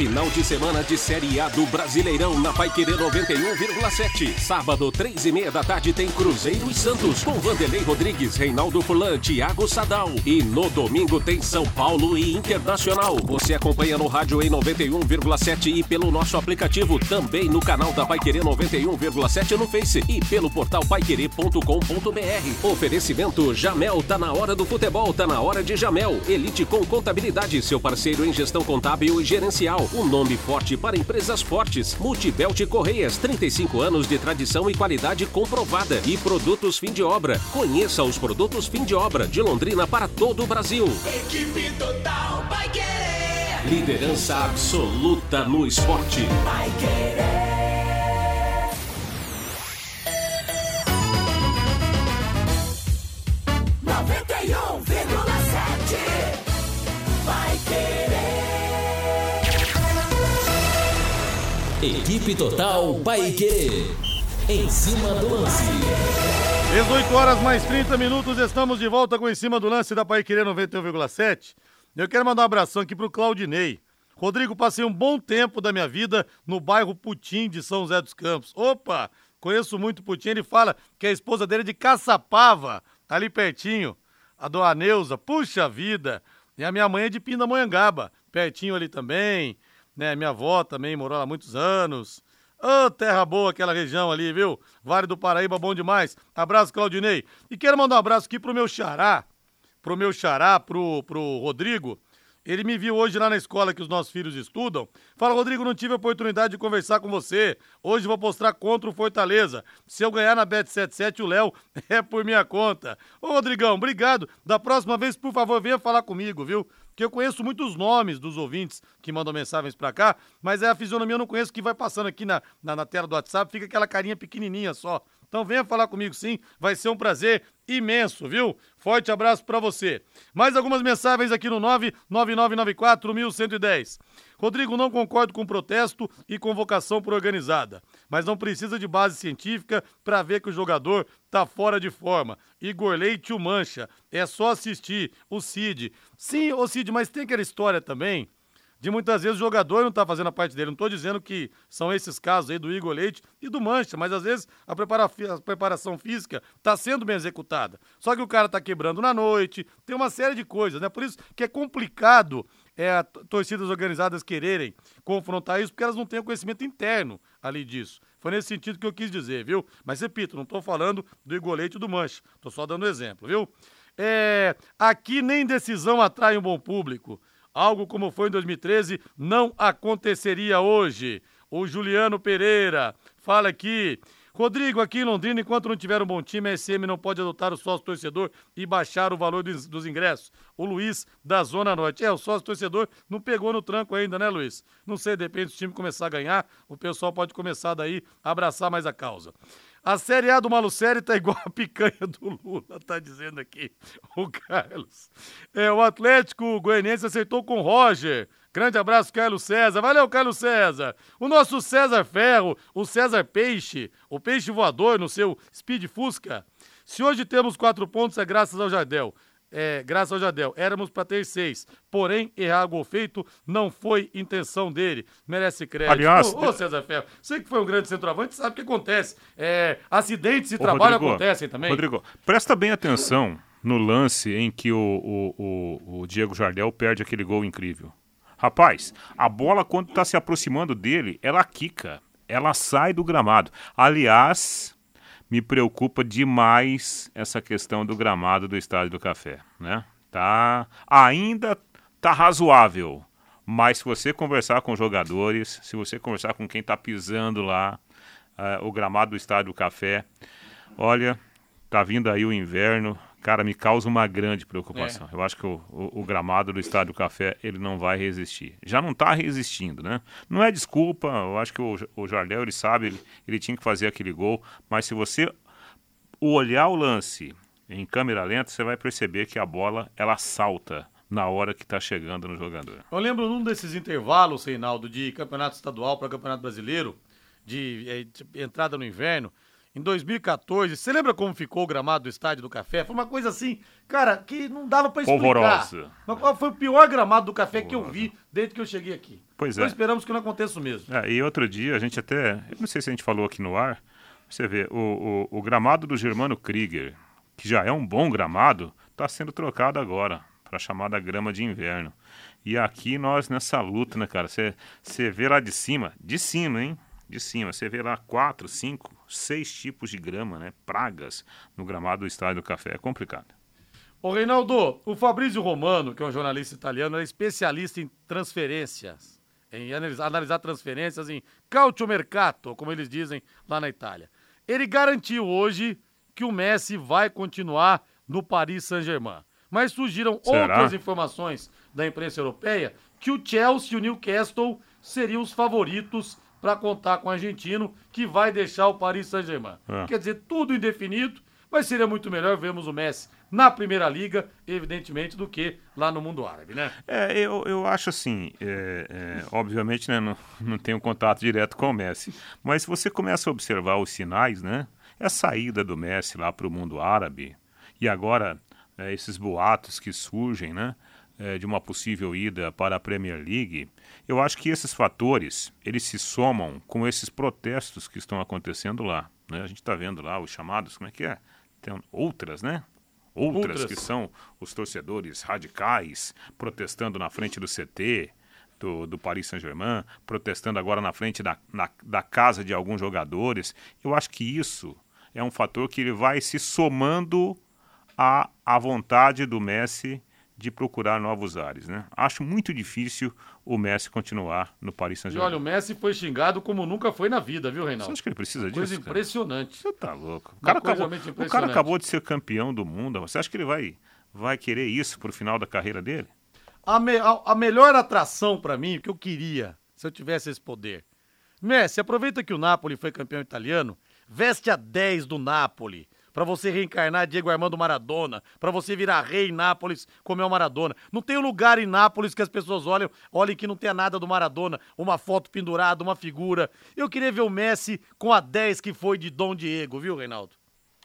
Final de semana de Série A do Brasileirão na Paiquerê 91,7. Sábado, três e meia da tarde, tem Cruzeiro e Santos, com Vanderlei Rodrigues, Reinaldo Fulan, Thiago Sadal. E no domingo tem São Paulo e Internacional. Você acompanha no rádio em 91,7 e pelo nosso aplicativo, também no canal da Paiquerê 91,7 no Face e pelo portal paiquerê.com.br. Oferecimento Jamel, tá na hora do futebol, tá na hora de Jamel. Elite com contabilidade, seu parceiro em gestão contábil e gerencial. Um nome forte para empresas fortes. Multibelt Correias, 35 anos de tradição e qualidade comprovada. E produtos fim de obra. Conheça os produtos fim de obra de Londrina para todo o Brasil. Equipe total vai querer. Liderança absoluta no esporte. Vai querer. Equipe Total Paique. Em cima do lance. 18 horas mais 30 minutos, estamos de volta com em cima do lance da Paiquerê 91,7. Eu quero mandar um abração aqui pro Claudinei. Rodrigo, passei um bom tempo da minha vida no bairro Putim de São José dos Campos. Opa, conheço muito Putim. Ele fala que a esposa dele é de Caçapava, tá ali pertinho. A dona Neuza, puxa vida. E a minha mãe é de Pindamonhangaba, pertinho ali também. Né, minha avó também morou lá há muitos anos. Ô, terra boa aquela região ali, viu? Vale do Paraíba, bom demais. Abraço, Claudinei. E quero mandar um abraço aqui pro meu xará, pro meu xará, pro, pro Rodrigo. Ele me viu hoje lá na escola que os nossos filhos estudam. Fala, Rodrigo, não tive a oportunidade de conversar com você. Hoje vou postar contra o Fortaleza. Se eu ganhar na Bet77, o Léo *laughs* é por minha conta. Ô, Rodrigão, obrigado. Da próxima vez, por favor, venha falar comigo, viu? Porque eu conheço muitos nomes dos ouvintes que mandam mensagens pra cá, mas é a fisionomia eu não conheço que vai passando aqui na, na, na tela do WhatsApp, fica aquela carinha pequenininha só. Então venha falar comigo sim, vai ser um prazer imenso, viu? Forte abraço pra você. Mais algumas mensagens aqui no 99994-1110. Rodrigo, não concordo com protesto e convocação por organizada, mas não precisa de base científica para ver que o jogador tá fora de forma. Igor Leite o mancha, é só assistir. O Cid. Sim, ô Cid, mas tem aquela história também de muitas vezes o jogador não tá fazendo a parte dele. Não tô dizendo que são esses casos aí do Igor Leite e do Mancha, mas às vezes a, prepara a preparação física tá sendo bem executada. Só que o cara tá quebrando na noite, tem uma série de coisas, né? Por isso que é complicado é, torcidas organizadas quererem confrontar isso, porque elas não têm o conhecimento interno ali disso. Foi nesse sentido que eu quis dizer, viu? Mas repito, não tô falando do Igor Leite e do Mancha. Tô só dando exemplo, viu? É, aqui nem decisão atrai um bom público. Algo como foi em 2013 não aconteceria hoje. O Juliano Pereira fala aqui. Rodrigo, aqui em Londrina, enquanto não tiver um bom time, a SM não pode adotar o sócio torcedor e baixar o valor dos, dos ingressos. O Luiz, da Zona Norte. É, o sócio torcedor não pegou no tranco ainda, né, Luiz? Não sei, depende se o time começar a ganhar, o pessoal pode começar daí a abraçar mais a causa. A Série A do Malucelli tá igual a picanha do Lula, tá dizendo aqui o Carlos. É, o Atlético Goianiense acertou com o Roger. Grande abraço, Carlos César. Valeu, Carlos César. O nosso César Ferro, o César Peixe, o Peixe Voador no seu Speed Fusca. Se hoje temos quatro pontos é graças ao Jardel. É, graças ao Jardel. Éramos para ter seis. Porém, errar gol feito não foi intenção dele. Merece crédito. Aliás, ô, ô, César Ferro, você que foi um grande centroavante, sabe o que acontece. É, acidentes e Ô, trabalho Rodrigo, acontecem também. Rodrigo, presta bem atenção no lance em que o, o, o, o Diego Jardel perde aquele gol incrível. Rapaz, a bola, quando está se aproximando dele, ela quica. Ela sai do gramado. Aliás, me preocupa demais essa questão do gramado do Estádio do Café, né? Tá ainda tá razoável, mas se você conversar com jogadores, se você conversar com quem tá pisando lá, ah, o gramado do Estádio do Café, olha, tá vindo aí o inverno, cara, me causa uma grande preocupação. É. Eu acho que o, o, o, gramado do Estádio Café ele não vai resistir. Já não está resistindo, né? Não é desculpa, eu acho que o, o Jardel, ele sabe, ele, ele tinha que fazer aquele gol, mas se você olhar o lance em câmera lenta, você vai perceber que a bola, ela salta na hora que está chegando no jogador. Eu lembro num desses intervalos, Reinaldo, de campeonato estadual para campeonato brasileiro, de, eh, de entrada no inverno, em 2014. Você lembra como ficou o gramado do Estádio do Café? Foi uma coisa assim, cara, que não dava para explicar. Polvorosa. Mas qual foi o pior gramado do café que eu vi desde que eu cheguei aqui? Pois então é. esperamos que não aconteça o mesmo. É, e outro dia, a gente até, eu não sei se a gente falou aqui no ar, você vê, o, o, o gramado do Germano Krieger, que já é um bom gramado, está sendo trocado agora para a chamada grama de inverno. E aqui nós nessa luta, né, cara? Você vê lá de cima, de cima, hein? De cima. Você vê lá quatro, cinco, seis tipos de grama, né? Pragas no gramado do Estádio do Café. É complicado. Ô Reinaldo, o Fabrício Romano, que é um jornalista italiano, é especialista em transferências, em analisar, transferências em mercato, como eles dizem lá na Itália. Ele garantiu hoje que o Messi vai continuar no Paris Saint-Germain. Mas surgiram Será? outras informações da imprensa europeia que o Chelsea e o Newcastle seriam os favoritos para contar com o argentino que vai deixar o Paris Saint-Germain. É. Quer dizer, tudo indefinido, mas seria muito melhor vermos o Messi na Primeira Liga, evidentemente, do que lá no mundo árabe, né? É, eu, eu acho assim, é, é, obviamente, né, não, não tenho contato direto com o Messi, mas se você começa a observar os sinais, né? É a saída do Messi lá para o mundo árabe e agora é, esses boatos que surgem, né? É, de uma possível ida para a Premier League, eu acho que esses fatores, eles se somam com esses protestos que estão acontecendo lá. Né? A gente está vendo lá os chamados, como é que é? Tem outras, né? Outras, outras que são os torcedores radicais protestando na frente do CT, do, do Paris Saint-Germain, protestando agora na frente da, na, da casa de alguns jogadores. Eu acho que isso é um fator que ele vai se somando à, à vontade do Messi de procurar novos ares, né? Acho muito difícil o Messi continuar no Paris Saint-Germain. olha, o Messi foi xingado como nunca foi na vida, viu, Reinaldo? Você acha que ele precisa Uma disso? Coisa impressionante. Você tá louco. O cara, acabou, o cara acabou de ser campeão do mundo. Você acha que ele vai, vai querer isso pro final da carreira dele? A, me, a, a melhor atração para mim, que eu queria, se eu tivesse esse poder. Messi, aproveita que o Napoli foi campeão italiano, veste a 10 do Napoli para você reencarnar Diego Armando Maradona, para você virar rei em Nápoles como é o Maradona. Não tem um lugar em Nápoles que as pessoas olhem, olhem que não tenha nada do Maradona, uma foto pendurada, uma figura. Eu queria ver o Messi com a 10 que foi de Dom Diego, viu, Reinaldo?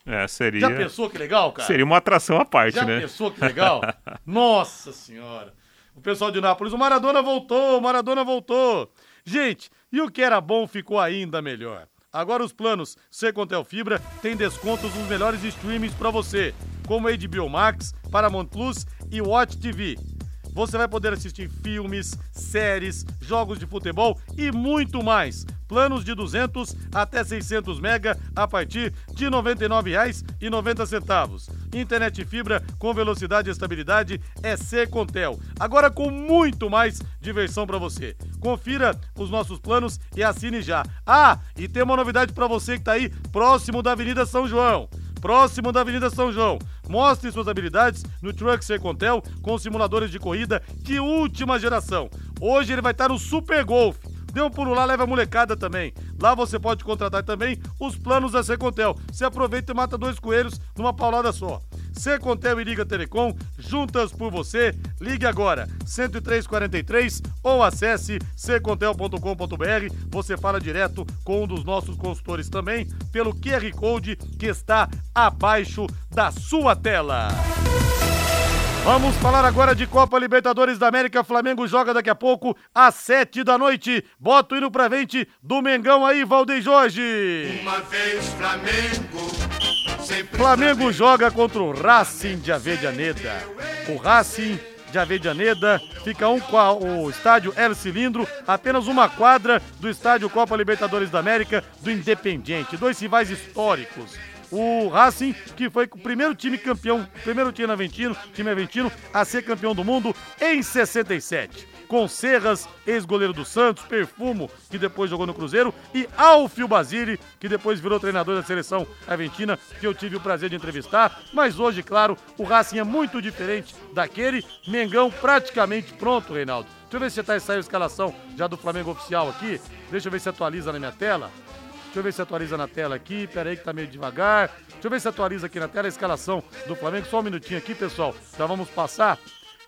É, seria. Já pensou que legal, cara? Seria uma atração à parte, Já né? Já pensou que legal? *laughs* Nossa Senhora. O pessoal de Nápoles, o Maradona voltou, o Maradona voltou. Gente, e o que era bom ficou ainda melhor. Agora os planos Secontel Fibra têm descontos nos melhores streamings para você, como HBO Max, Paramount Plus e Watch TV. Você vai poder assistir filmes, séries, jogos de futebol e muito mais. Planos de 200 até 600 mega a partir de R$ 99,90. Internet fibra com velocidade e estabilidade é Secontel. Agora com muito mais diversão para você. Confira os nossos planos e assine já. Ah, e tem uma novidade para você que está aí próximo da Avenida São João próximo da Avenida São João. Mostre suas habilidades no Truck Secontel com simuladores de corrida de última geração. Hoje ele vai estar no Super Golf. Dê um pulo lá, leva a molecada também. Lá você pode contratar também os planos da Secontel. Você aproveita e mata dois coelhos numa paulada só. Secontel e Liga Telecom, juntas por você. Ligue agora, 10343 ou acesse secontel.com.br. Você fala direto com um dos nossos consultores também pelo QR Code que está abaixo da sua tela. Vamos falar agora de Copa Libertadores da América. Flamengo joga daqui a pouco às sete da noite. Bota o hino pra frente do Mengão aí, Valdeir Jorge. Uma vez Flamengo. Flamengo joga contra o Racing de Avedianeda. O Racing de Avedianeda fica um com o estádio El Cilindro, apenas uma quadra do estádio Copa Libertadores da América do Independiente. Dois rivais históricos. O Racing, que foi o primeiro time campeão, primeiro time aventino, time aventino a ser campeão do mundo em 67. com Serras, ex-goleiro do Santos, Perfumo, que depois jogou no Cruzeiro, e Alfio Basile, que depois virou treinador da seleção argentina, que eu tive o prazer de entrevistar. Mas hoje, claro, o Racing é muito diferente daquele. Mengão praticamente pronto, Reinaldo. Deixa eu ver se já tá saiu a escalação já do Flamengo oficial aqui. Deixa eu ver se atualiza na minha tela. Deixa eu ver se atualiza na tela aqui. Pera aí que tá meio devagar. Deixa eu ver se atualiza aqui na tela a escalação do Flamengo. Só um minutinho aqui, pessoal. Já vamos passar.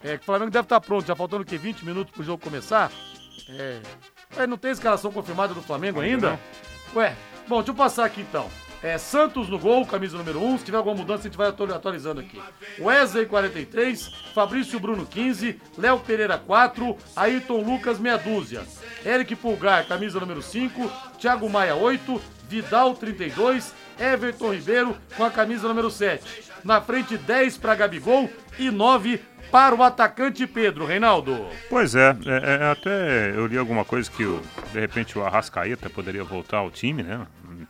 É, o Flamengo deve estar pronto. Já faltando o quê? 20 minutos pro jogo começar? É. é não tem escalação confirmada do Flamengo ainda? Ué, bom, deixa eu passar aqui então. É, Santos no gol, camisa número 1. Se tiver alguma mudança, a gente vai atualizando aqui. Wesley 43, Fabrício Bruno 15, Léo Pereira 4, Ayrton Lucas meia dúzia. Eric Pulgar, camisa número 5, Thiago Maia 8, Vidal 32, Everton Ribeiro com a camisa número 7. Na frente 10 para Gabigol e 9 para o atacante Pedro, Reinaldo. Pois é, é, é, até eu li alguma coisa que o, de repente o Arrascaeta poderia voltar ao time, né?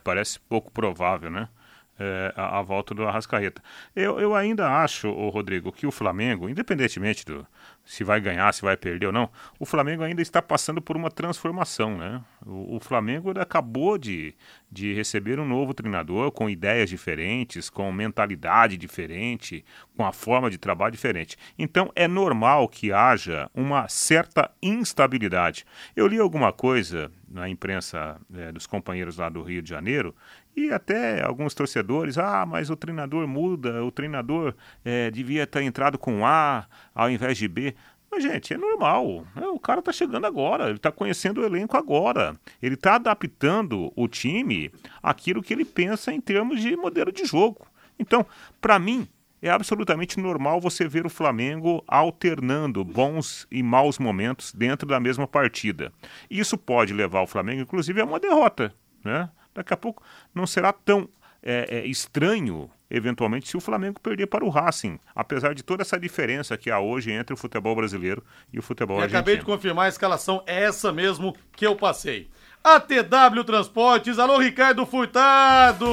Parece pouco provável, né? É, a, a, volta do Arrascaeta. Eu, eu ainda acho, Rodrigo, que o Flamengo, independentemente do, se vai ganhar, se vai perder ou não, o Flamengo ainda está passando por uma transformação, né? O, o, Flamengo acabou de, de receber um novo treinador com ideias diferentes, com mentalidade diferente, com a forma de trabalho diferente. Então é normal que haja uma certa instabilidade. Eu li alguma coisa na imprensa é, dos companheiros lá do Rio de Janeiro e até alguns torcedores, ah, mas o treinador muda, o treinador é, devia ter entrado com A ao invés de B. Mas, gente, é normal. É, o cara tá chegando agora, ele tá conhecendo o elenco agora. Ele tá adaptando o time àquilo que ele pensa em termos de modelo de jogo. Então, para mim, é absolutamente normal você ver o Flamengo alternando bons e maus momentos dentro da mesma partida. Isso pode levar o Flamengo, inclusive, a uma derrota. Né? Daqui a pouco não será tão é, é, estranho, eventualmente, se o Flamengo perder para o Racing, apesar de toda essa diferença que há hoje entre o futebol brasileiro e o futebol e argentino. Acabei de confirmar a escalação, é essa mesmo que eu passei. ATW Transportes, alô Ricardo Furtado!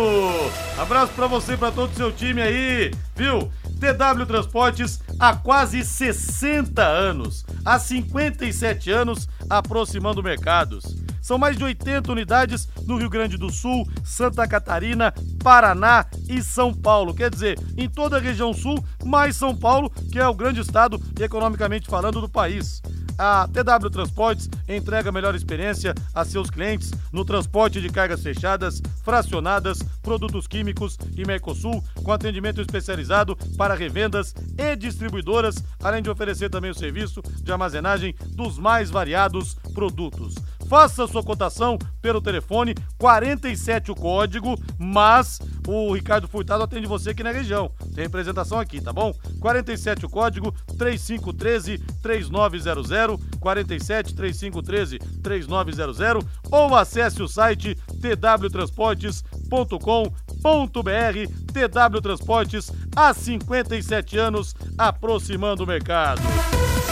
Abraço para você e para todo o seu time aí, viu? TW Transportes há quase 60 anos, há 57 anos aproximando mercados são mais de 80 unidades no Rio Grande do Sul, Santa Catarina, Paraná e São Paulo. Quer dizer, em toda a região sul, mais São Paulo, que é o grande estado economicamente falando do país. A TW Transportes entrega a melhor experiência a seus clientes no transporte de cargas fechadas, fracionadas, produtos químicos e Mercosul, com atendimento especializado para revendas e distribuidoras, além de oferecer também o serviço de armazenagem dos mais variados produtos. Faça sua cotação pelo telefone 47 o código, mas o Ricardo Furtado atende você aqui na região. Tem representação aqui, tá bom? 47 o código 3513 3900 47 3513 3900 ou acesse o site twtransportes.com.br. TW Transportes há 57 anos aproximando o mercado.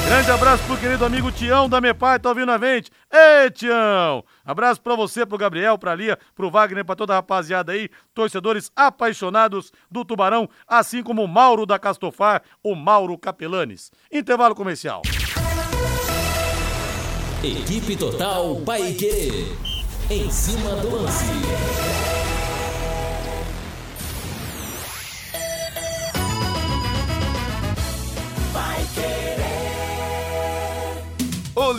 Grande abraço pro querido amigo Tião da Mepai, tá ouvindo a gente? Ei, Tião! Abraço pra você, pro Gabriel, pra Lia, pro Wagner, pra toda a rapaziada aí, torcedores apaixonados do Tubarão, assim como o Mauro da Castofar, o Mauro Capelanes. Intervalo comercial. Equipe Total Paique. Em cima do lance.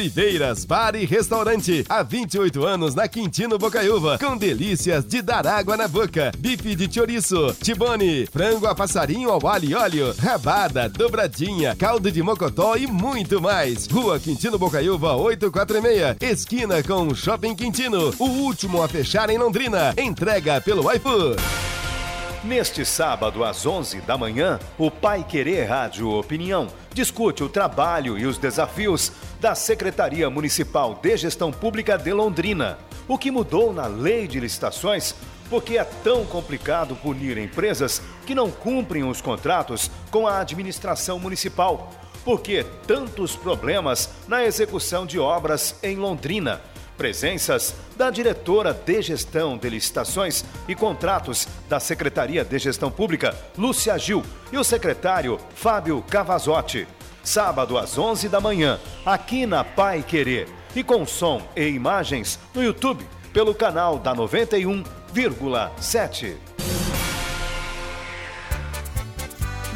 Oliveiras Bar e Restaurante. Há 28 anos na Quintino Bocaiúva. Com delícias de dar água na boca. Bife de chouriço, tibone, frango a passarinho ao alho e óleo, rabada, dobradinha, caldo de mocotó e muito mais. Rua Quintino Bocaiúva 846. Esquina com Shopping Quintino. O último a fechar em Londrina. Entrega pelo iFood. Neste sábado, às 11 da manhã, o Pai Querer Rádio Opinião discute o trabalho e os desafios da Secretaria Municipal de Gestão Pública de Londrina. O que mudou na lei de licitações? Porque é tão complicado punir empresas que não cumprem os contratos com a administração municipal? Por que tantos problemas na execução de obras em Londrina? Presenças da diretora de Gestão de Licitações e Contratos da Secretaria de Gestão Pública, Lúcia Gil, e o secretário Fábio Cavazotti. Sábado às 11 da manhã, aqui na Pai Querer. E com som e imagens no YouTube, pelo canal da 91,7.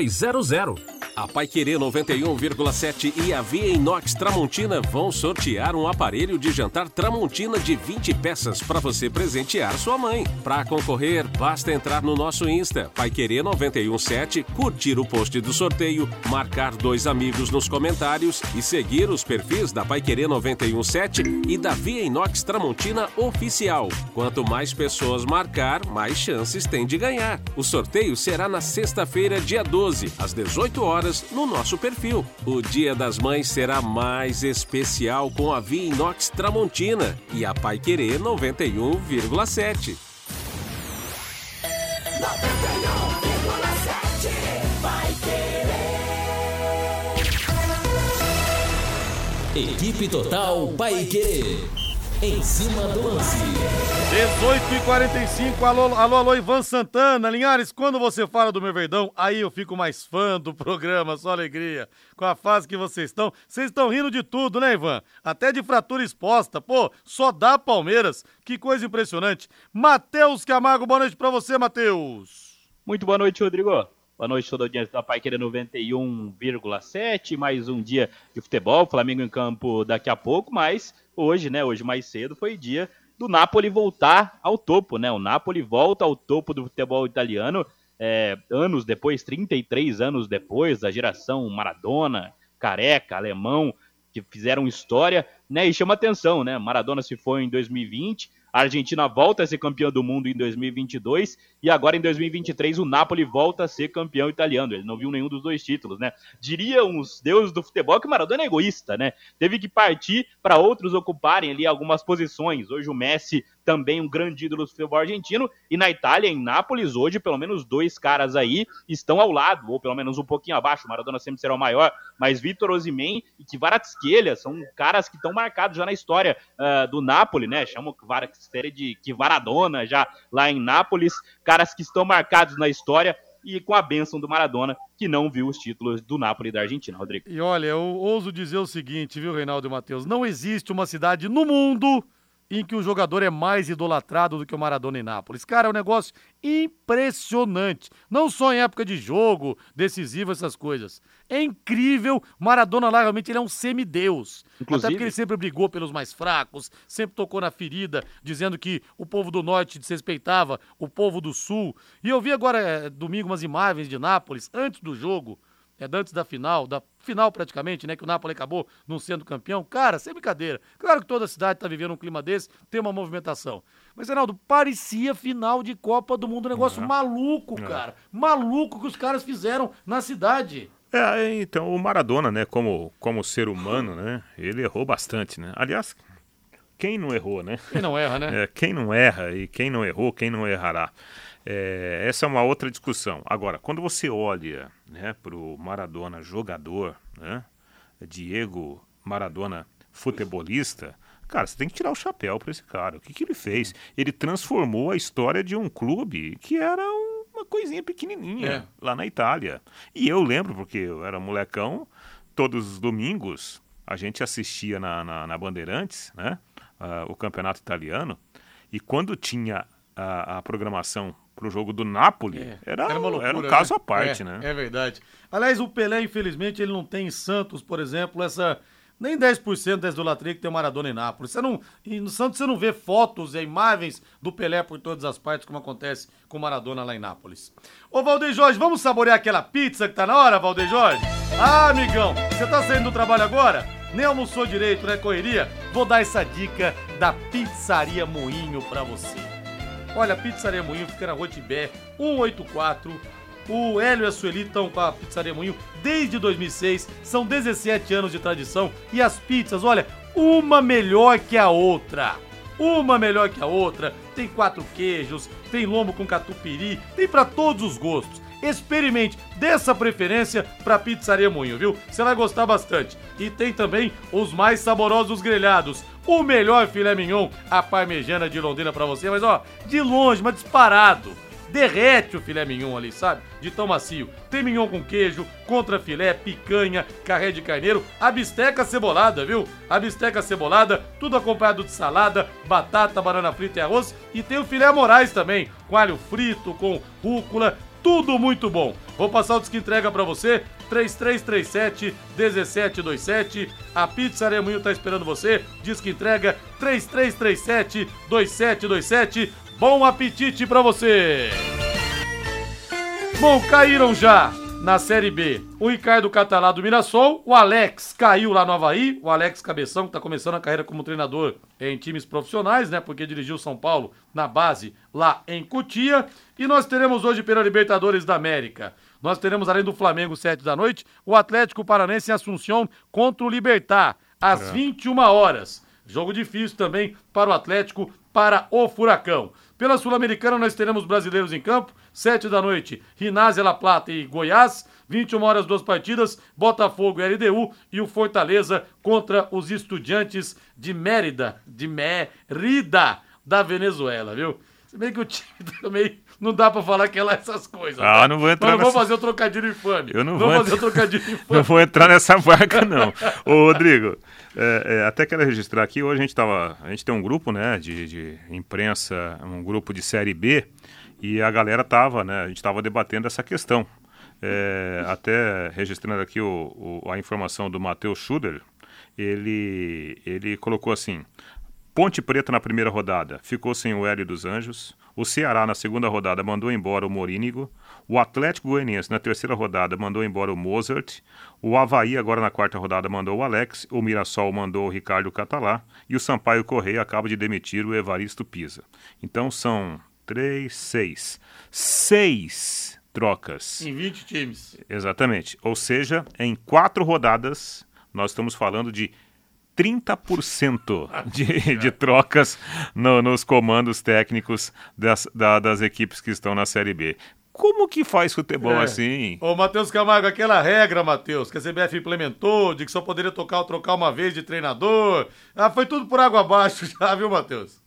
5200. A Pai Querer 91,7 e a Via Inox Tramontina vão sortear um aparelho de jantar Tramontina de 20 peças para você presentear sua mãe. Para concorrer, basta entrar no nosso Insta, Pai Querer 917, curtir o post do sorteio, marcar dois amigos nos comentários e seguir os perfis da Pai Querer 917 e da Via Inox Tramontina Oficial. Quanto mais pessoas marcar, mais chances tem de ganhar. O sorteio será na sexta-feira, dia 12, às 18 horas, no nosso perfil. O Dia das Mães será mais especial com a Via Inox Tramontina e a Pai Querer 91,7. Equipe Total Paique. Em cima do lance. 18 e 45 alô, alô, alô, Ivan Santana. Linhares, quando você fala do meu verdão, aí eu fico mais fã do programa, só alegria. Com a fase que vocês estão. Vocês estão rindo de tudo, né, Ivan? Até de fratura exposta. Pô, só dá Palmeiras. Que coisa impressionante. Matheus Camargo, boa noite pra você, Matheus. Muito boa noite, Rodrigo. Boa noite, toda a audiência da Paiqueira 91,7. Mais um dia de futebol. Flamengo em campo daqui a pouco, mas hoje, né? Hoje mais cedo foi dia do Napoli voltar ao topo, né? O Napoli volta ao topo do futebol italiano. É, anos depois, 33 anos depois, da geração Maradona, Careca, Alemão, que fizeram história, né? E chama atenção, né? Maradona se foi em 2020, a Argentina volta a ser campeã do mundo em 2022 e agora em 2023 o Napoli volta a ser campeão italiano. Ele não viu nenhum dos dois títulos, né? Diriam os deuses do futebol que o Maradona é egoísta, né? Teve que partir para outros ocuparem ali algumas posições. Hoje o Messi também um grande ídolo do futebol argentino e na Itália, em Nápoles, hoje pelo menos dois caras aí estão ao lado, ou pelo menos um pouquinho abaixo. Maradona sempre será o maior, mas Vitor Osimhen e Kvaratskhelia são caras que estão marcados já na história uh, do Napoli, né? Chamam Kvaratskhelia de Kvaradona já lá em Nápoles, caras que estão marcados na história e com a bênção do Maradona, que não viu os títulos do Napoli da Argentina, Rodrigo. E olha, eu ouso dizer o seguinte, viu, Reinaldo e Matheus? Não existe uma cidade no mundo em que o jogador é mais idolatrado do que o Maradona em Nápoles. Cara, é um negócio impressionante. Não só em época de jogo, decisivo, essas coisas. É incrível. Maradona lá, realmente, ele é um semideus. Inclusive- Até porque ele sempre brigou pelos mais fracos, sempre tocou na ferida, dizendo que o povo do norte desrespeitava o povo do sul. E eu vi agora, é, domingo, umas imagens de Nápoles, antes do jogo, é, antes da final, da final praticamente, né, que o Napoli acabou não sendo campeão. Cara, sem brincadeira. Claro que toda a cidade tá vivendo um clima desse, tem uma movimentação. Mas, Reinaldo, parecia final de Copa do Mundo, um negócio maluco, cara. Maluco que os caras fizeram na cidade. É, então o Maradona, né, como, como ser humano, né, ele errou bastante, né? Aliás, quem não errou, né? Quem não erra, né? *laughs* É, quem não erra e quem não errou, quem não errará. É, essa é uma outra discussão. Agora, quando você olha né, para o Maradona jogador, né, Diego Maradona futebolista, cara, você tem que tirar o chapéu para esse cara. O que, que ele fez? Ele transformou a história de um clube que era um- uma coisinha pequenininha É. lá na Itália. E eu lembro, porque eu era molecão, todos os domingos a gente assistia na, na, na Bandeirantes, né, ah, o campeonato italiano, e quando tinha a, a programação para o jogo do Napoli, era, Era uma loucura, era um caso né? à parte, É, né? É verdade. Aliás, o Pelé, infelizmente, ele não tem em Santos, por exemplo, essa. Nem 10% da idolatria que tem o Maradona em Nápoles. Você não, no Santos você não vê fotos e imagens do Pelé por todas as partes, como acontece com o Maradona lá em Nápoles. Ô, Valdeir Jorge, vamos saborear aquela pizza que tá na hora, Valdeir Jorge? Ah, amigão, você tá saindo do trabalho agora? Nem almoçou direito, né, correria? Vou dar essa dica da Pizzaria Moinho pra você. Olha, a Pizzaria Moinho fica na Rua Tibé, 184, O Hélio e a Sueli estão com a Pizzaria Moinho desde 2006, são 17 anos de tradição e as pizzas, olha, uma melhor que a outra. Uma melhor que a outra. Tem quatro queijos, tem lombo com catupiry, tem para todos os gostos. Experimente, dessa preferência para Pizzaria Moinho, viu? Você vai gostar bastante. E tem também os mais saborosos grelhados. O melhor filé mignon, a parmejana de Londrina para você, mas ó, de longe, mas disparado derrete o filé mignon ali, sabe? De tão macio. Tem mignon com queijo, contra filé, picanha, carré de carneiro, a bisteca cebolada, viu? A bisteca cebolada, tudo acompanhado de salada, batata, banana frita e arroz. E tem o filé Moraes também, com alho frito, com rúcula, tudo muito bom. Vou passar o disco entrega para você, 3337 1727. A Pizzaria Moinho tá esperando você. Disque entrega 3337 2727. Bom apetite para você! Bom, caíram já na Série B o Ricardo Catalá do Mirassol, o Alex caiu lá no Havaí, o Alex Cabeção, que tá começando a carreira como treinador em times profissionais, né? Porque dirigiu São Paulo na base lá em Cutia. E nós teremos hoje pela Libertadores da América. Nós teremos, além do Flamengo, 7 da noite, o Atlético Paranense em Assunção contra o Libertar, às 21 horas. Jogo difícil também para o Atlético, para o Furacão. Pela Sul-Americana, nós teremos brasileiros em campo. 7 da noite, Rinásia La Plata e Goiás. 21 horas, duas partidas, Botafogo e LDU e o Fortaleza contra os estudiantes de Mérida, de Mérida, da Venezuela, viu? Se bem que o time *laughs* também não dá pra falar que é lá essas coisas. Ah, né? não vou entrar Mas não nessa- vou fazer o trocadilho infame. Eu não vou vou fazer o entrar- trocadilho infame. *laughs* Não vou entrar nessa barca, não. Ô, Rodrigo, é, é, até quero registrar aqui, hoje a gente tava. A gente tem um grupo, né, de, de imprensa, um grupo de série B, e a galera tava, né? A gente tava debatendo essa questão. É, até registrando aqui o, o- a informação do Matheus Schuder, ele, ele colocou assim: Ponte Preta na primeira rodada ficou sem o Hélio dos Anjos. O Ceará na segunda rodada mandou embora o Morínigo. O Atlético Goianiense na terceira rodada mandou embora o Mozart. O Havaí agora na quarta rodada mandou o Alex. O Mirassol mandou o Ricardo Catalá. E o Sampaio Correia acaba de demitir o Evaristo Pisa. Então são três, seis. Seis trocas. Em 20 times. Exatamente. Ou seja, em quatro rodadas, nós estamos falando de 30% de, *laughs* de trocas no- nos comandos técnicos das, da- das equipes que estão na Série B. Como que faz futebol É. assim? Ô, Matheus Camargo, aquela regra, Matheus, que a CBF implementou, de que só poderia tocar ou trocar uma vez de treinador. Ah, foi tudo por água abaixo *laughs* já, viu, Matheus?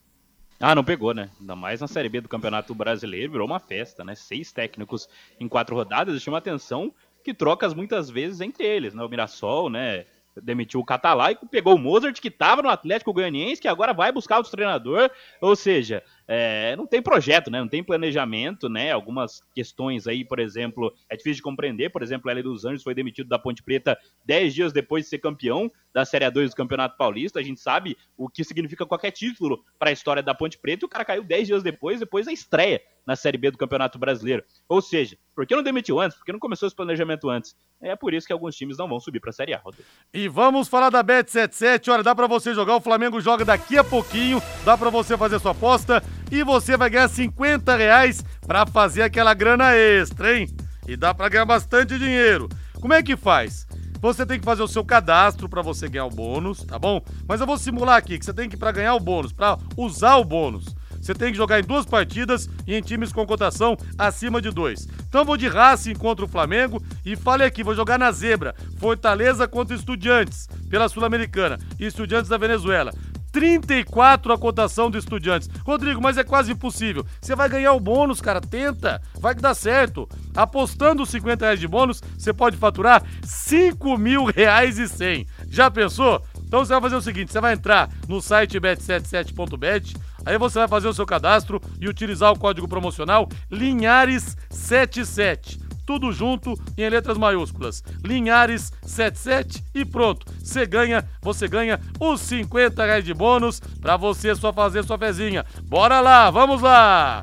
Ah, não pegou, né? Ainda mais na Série B do Campeonato Brasileiro, virou uma festa, né? Seis técnicos em quatro rodadas, chama atenção que trocas muitas vezes entre eles, né? O Mirassol, né? Demitiu o Catalá e pegou o Mozart, que estava no Atlético Goianiense, que agora vai buscar outro treinador. Ou seja, é, não tem projeto, né? Não tem planejamento, né? Algumas questões aí, por exemplo, é difícil de compreender. Por exemplo, o dos Anjos foi demitido da Ponte Preta dez dias depois de ser campeão da Série A2 do Campeonato Paulista. A gente sabe o que significa qualquer título para a história da Ponte Preta e o cara caiu 10 dias depois, depois da estreia na Série B do Campeonato Brasileiro. Ou seja, por que não demitiu antes? Por que não começou esse planejamento antes? É por isso que alguns times não vão subir para a Série A, Rodrigo. E vamos falar da Bet77. Olha, dá pra você jogar. O Flamengo joga daqui a pouquinho. Dá pra você fazer sua aposta. E você vai ganhar 50 reais pra fazer aquela grana extra, hein? E dá pra ganhar bastante dinheiro. Como é que faz? Você tem que fazer o seu cadastro pra você ganhar o bônus, tá bom? Mas eu vou simular aqui que você tem que, pra ganhar o bônus, pra usar o bônus, você tem que jogar em duas partidas e em times com cotação acima de dois. Então vou de Racing contra o Flamengo e fale aqui, vou jogar na zebra. Fortaleza contra Estudiantes, pela Sul-Americana. E Estudiantes da Venezuela. 34 a cotação do Estudiantes. Rodrigo, mas é quase impossível. Você vai ganhar o bônus, cara. Tenta. Vai que dá certo. Apostando os 50 reais de bônus, você pode faturar 5 mil reais e 100. Já pensou? Então você vai fazer o seguinte: você vai entrar no site bet77.bet, aí você vai fazer o seu cadastro e utilizar o código promocional Linhares77. Tudo junto em letras maiúsculas. Linhares 77 e pronto. Você ganha, você ganha os 50 reais de bônus pra você só fazer sua fezinha. Bora lá, vamos lá!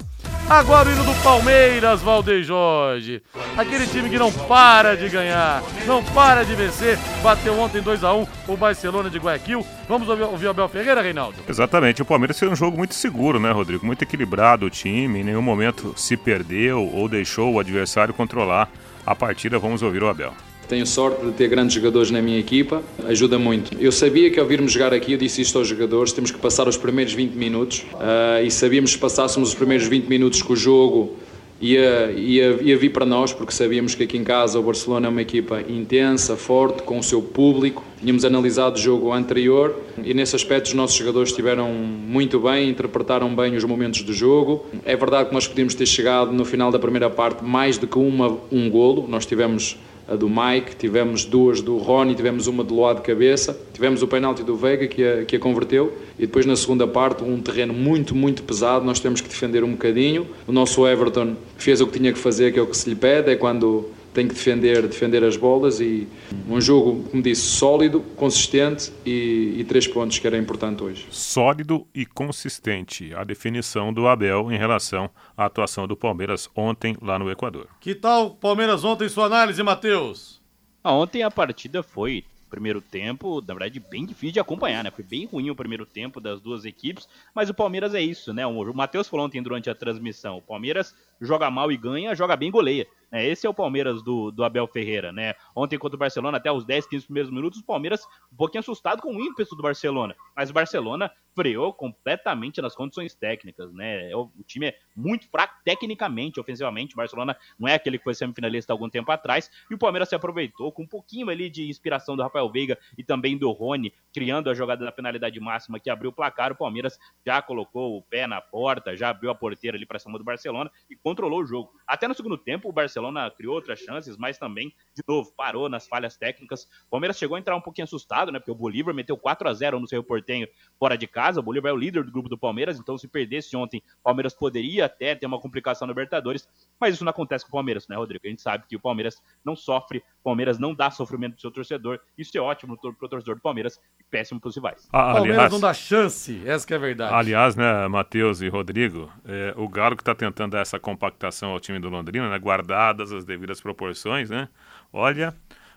Agora o hino do Palmeiras, Valdeir Jorge. Aquele time que não para de ganhar, não para de vencer. Bateu ontem 2x1 o Barcelona de Guayaquil. Vamos ouvir, ouvir o Abel Ferreira, Reinaldo? Exatamente. O Palmeiras fez um jogo muito seguro, né, Rodrigo? Muito equilibrado o time. Em nenhum momento se perdeu ou deixou o adversário controlar a partida. Vamos ouvir o Abel. Tenho sorte de ter grandes jogadores na minha equipa, ajuda muito. Eu sabia que ao virmos jogar aqui, eu disse isto aos jogadores, temos que passar os primeiros 20 minutos uh, e sabíamos que se passássemos os primeiros 20 minutos com o jogo ia, ia, ia vir para nós, porque sabíamos que aqui em casa o Barcelona é uma equipa intensa, forte, com o seu público. Tínhamos analisado o jogo anterior e nesse aspecto os nossos jogadores estiveram muito bem, interpretaram bem os momentos do jogo. É verdade que nós podíamos ter chegado no final da primeira parte mais do que uma, um golo, nós tivemos a do Mike, tivemos duas do Rony, tivemos uma do lado de cabeça, tivemos o penalti do Veiga que a, que a converteu e depois na segunda parte um terreno muito, muito pesado, nós temos que defender um bocadinho. O nosso Everton fez o que tinha que fazer, que é o que se lhe pede, é quando tem que defender, defender as bolas e um jogo, como disse, sólido, consistente e, e, três pontos que era importante hoje. Sólido e consistente, a definição do Abel em relação à atuação do Palmeiras ontem lá no Equador. Que tal Palmeiras ontem, sua análise, Matheus? Ah, ontem a partida foi primeiro tempo, na verdade, bem difícil de acompanhar, né? Foi bem ruim o primeiro tempo das duas equipes, mas o Palmeiras é isso, né? O Matheus falou ontem durante a transmissão, o Palmeiras joga mal e ganha, joga bem e goleia. Né? Esse é o Palmeiras do, do Abel Ferreira, né? Ontem contra o Barcelona, até os 10, 15 primeiros minutos, o Palmeiras um pouquinho assustado com o ímpeto do Barcelona. Mas o Barcelona freou completamente nas condições técnicas, né? É o time é muito fraco tecnicamente, ofensivamente. O Barcelona não é aquele que foi semifinalista há algum tempo atrás. E o Palmeiras se aproveitou com um pouquinho ali de inspiração do Rafael Veiga e também do Rony, criando a jogada da penalidade máxima que abriu o placar. O Palmeiras já colocou o pé na porta, já abriu a porteira ali para cima do Barcelona e controlou o jogo. Até no segundo tempo, o Barcelona criou outras chances, mas também, de novo, parou nas falhas técnicas. O Palmeiras chegou a entrar um pouquinho assustado, né? Porque o Bolívar meteu 4 a 0 no seu Portenho fora de casa. O Bolívar é o líder do grupo do Palmeiras, então se perdesse ontem, o Palmeiras poderia até ter uma complicação no Libertadores, mas isso não acontece com o Palmeiras, né, Rodrigo? A gente sabe que o Palmeiras não sofre, o Palmeiras não dá sofrimento pro seu torcedor. Isso é ótimo pro, torcedor do Palmeiras e péssimo pros rivais. Ah, Palmeiras aliás, não dá chance, essa que é a verdade. Aliás, né, Matheus e Rodrigo, é, o Galo que tá tentando dar essa compactação ao time do Londrina, né, guardadas as devidas proporções, né? Olha,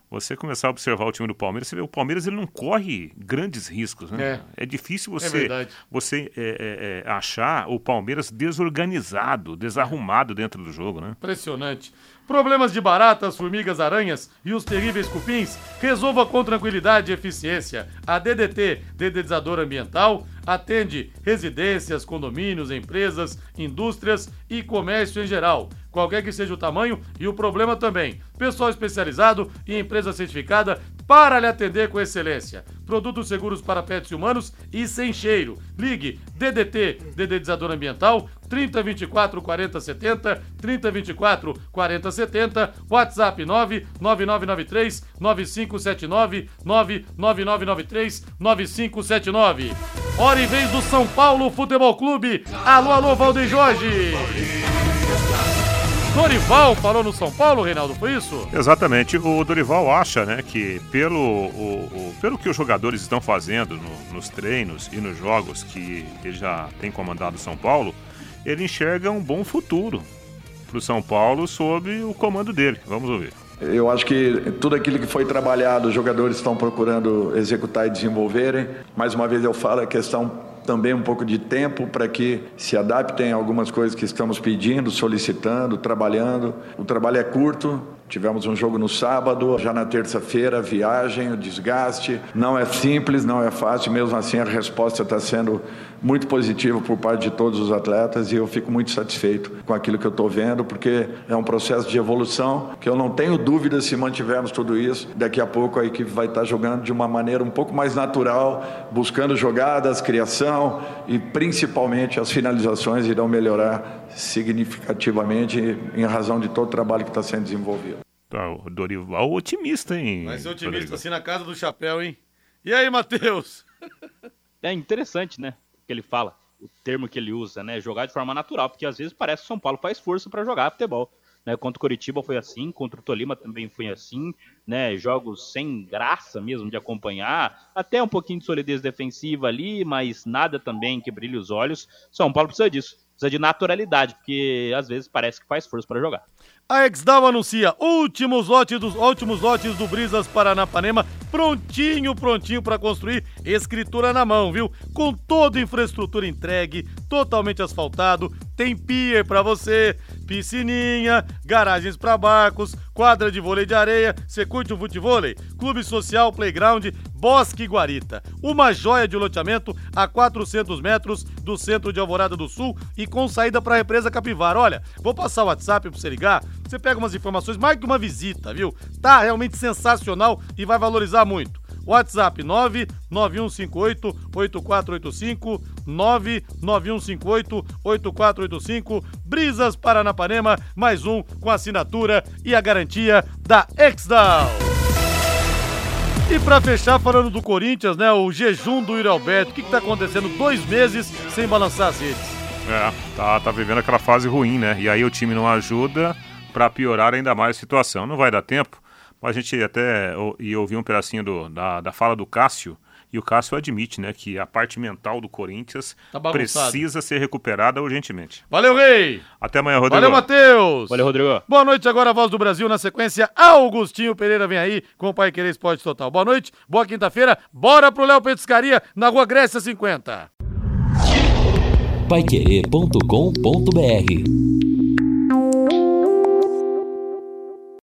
você começar a observar o time do Palmeiras, você vê o Palmeiras ele não corre grandes riscos, né? É, é difícil você, é você é, é, é, achar o Palmeiras desorganizado, desarrumado dentro do jogo, né? Impressionante. Problemas de baratas, formigas, aranhas e os terríveis cupins? Resolva com tranquilidade e eficiência. A DDT, Dedetizador Ambiental, atende residências, condomínios, empresas, indústrias e comércio em geral qualquer que seja o tamanho e o problema também. Pessoal especializado e empresa certificada para lhe atender com excelência. Produtos seguros para pets humanos e sem cheiro. Ligue DDT, Dedetizador Ambiental, 3024 4070, 3024 4070, WhatsApp 99993 9579, 99993 9579. Hora e vez do São Paulo Futebol Clube. Alô, alô, Valdeir Jorge. Dorival falou no São Paulo, Reinaldo, foi isso? Exatamente. O Dorival acha, né, que pelo, o, o, pelo que os jogadores estão fazendo no, nos treinos e nos jogos que ele já tem comandado o São Paulo, ele enxerga um bom futuro para o São Paulo sob o comando dele. Vamos ouvir. Eu acho que tudo aquilo que foi trabalhado, os jogadores estão procurando executar e desenvolverem. Mais uma vez eu falo, é questão também um pouco de tempo para que se adaptem a algumas coisas que estamos pedindo, solicitando, trabalhando. O trabalho é curto, Tivemos um jogo no sábado, já na terça-feira, viagem, o desgaste. Não é simples, não é fácil, mesmo assim a resposta está sendo muito positiva por parte de todos os atletas e eu fico muito satisfeito com aquilo que eu estou vendo, porque é um processo de evolução que eu não tenho dúvida se mantivermos tudo isso, daqui a pouco a equipe vai estar jogando de uma maneira um pouco mais natural, buscando jogadas, criação e principalmente as finalizações irão melhorar significativamente em razão de todo o trabalho que está sendo desenvolvido. Tá, o Dorival otimista, hein? Vai ser otimista assim na casa do chapéu, hein? E aí, Matheus? É interessante, né? O que ele fala, o termo que ele usa, né? Jogar de forma natural, porque às vezes parece que o São Paulo faz força para jogar futebol. Né, contra o Curitiba foi assim, contra o Tolima também foi assim, né, jogos sem graça mesmo de acompanhar, até um pouquinho de solidez defensiva ali, mas nada também que brilhe os olhos. São Paulo precisa disso precisa de naturalidade, porque às vezes parece que faz força para jogar. A Exdal anuncia últimos lotes dos últimos lotes do Brisas Paranapanema, prontinho, prontinho para construir, escritura na mão, viu? Com toda infraestrutura entregue, totalmente asfaltado, tem pier para você, piscininha, garagens para barcos, quadra de vôlei de areia, você curte o futevôlei? Clube social, playground, Bosque Guarita. Uma joia de loteamento a 400 metros do centro de Alvorada do Sul e com saída para a represa Capivara. Olha, vou passar o WhatsApp para você ligar, você pega umas informações, mais que uma visita, viu? Tá realmente sensacional e vai valorizar muito. WhatsApp 99158-8485, 99158-8485, Brisas Paranapanema, mais um com assinatura e a garantia da Exdal. E pra fechar, falando do Corinthians, né? O jejum do Yuri Alberto. O que, que tá acontecendo? Dois meses sem balançar as redes. É, tá, tá vivendo aquela fase ruim, né? E aí o time não ajuda para piorar ainda mais a situação. Não vai dar tempo. A gente até ia ouvir um pedacinho do, da, da fala do Cássio, e o Cássio admite, né, que a parte mental do Corinthians Tá precisa ser recuperada urgentemente. Valeu, Rei! Até amanhã, Rodrigo. Valeu, Matheus! Valeu, Rodrigo. Boa noite, agora a voz do Brasil na sequência. Augustinho Pereira vem aí com o Pai Querer Esporte Total. Boa noite, boa quinta-feira. Bora pro Léo Petiscaria, na Rua Grécia 50. Paiquerê.com.br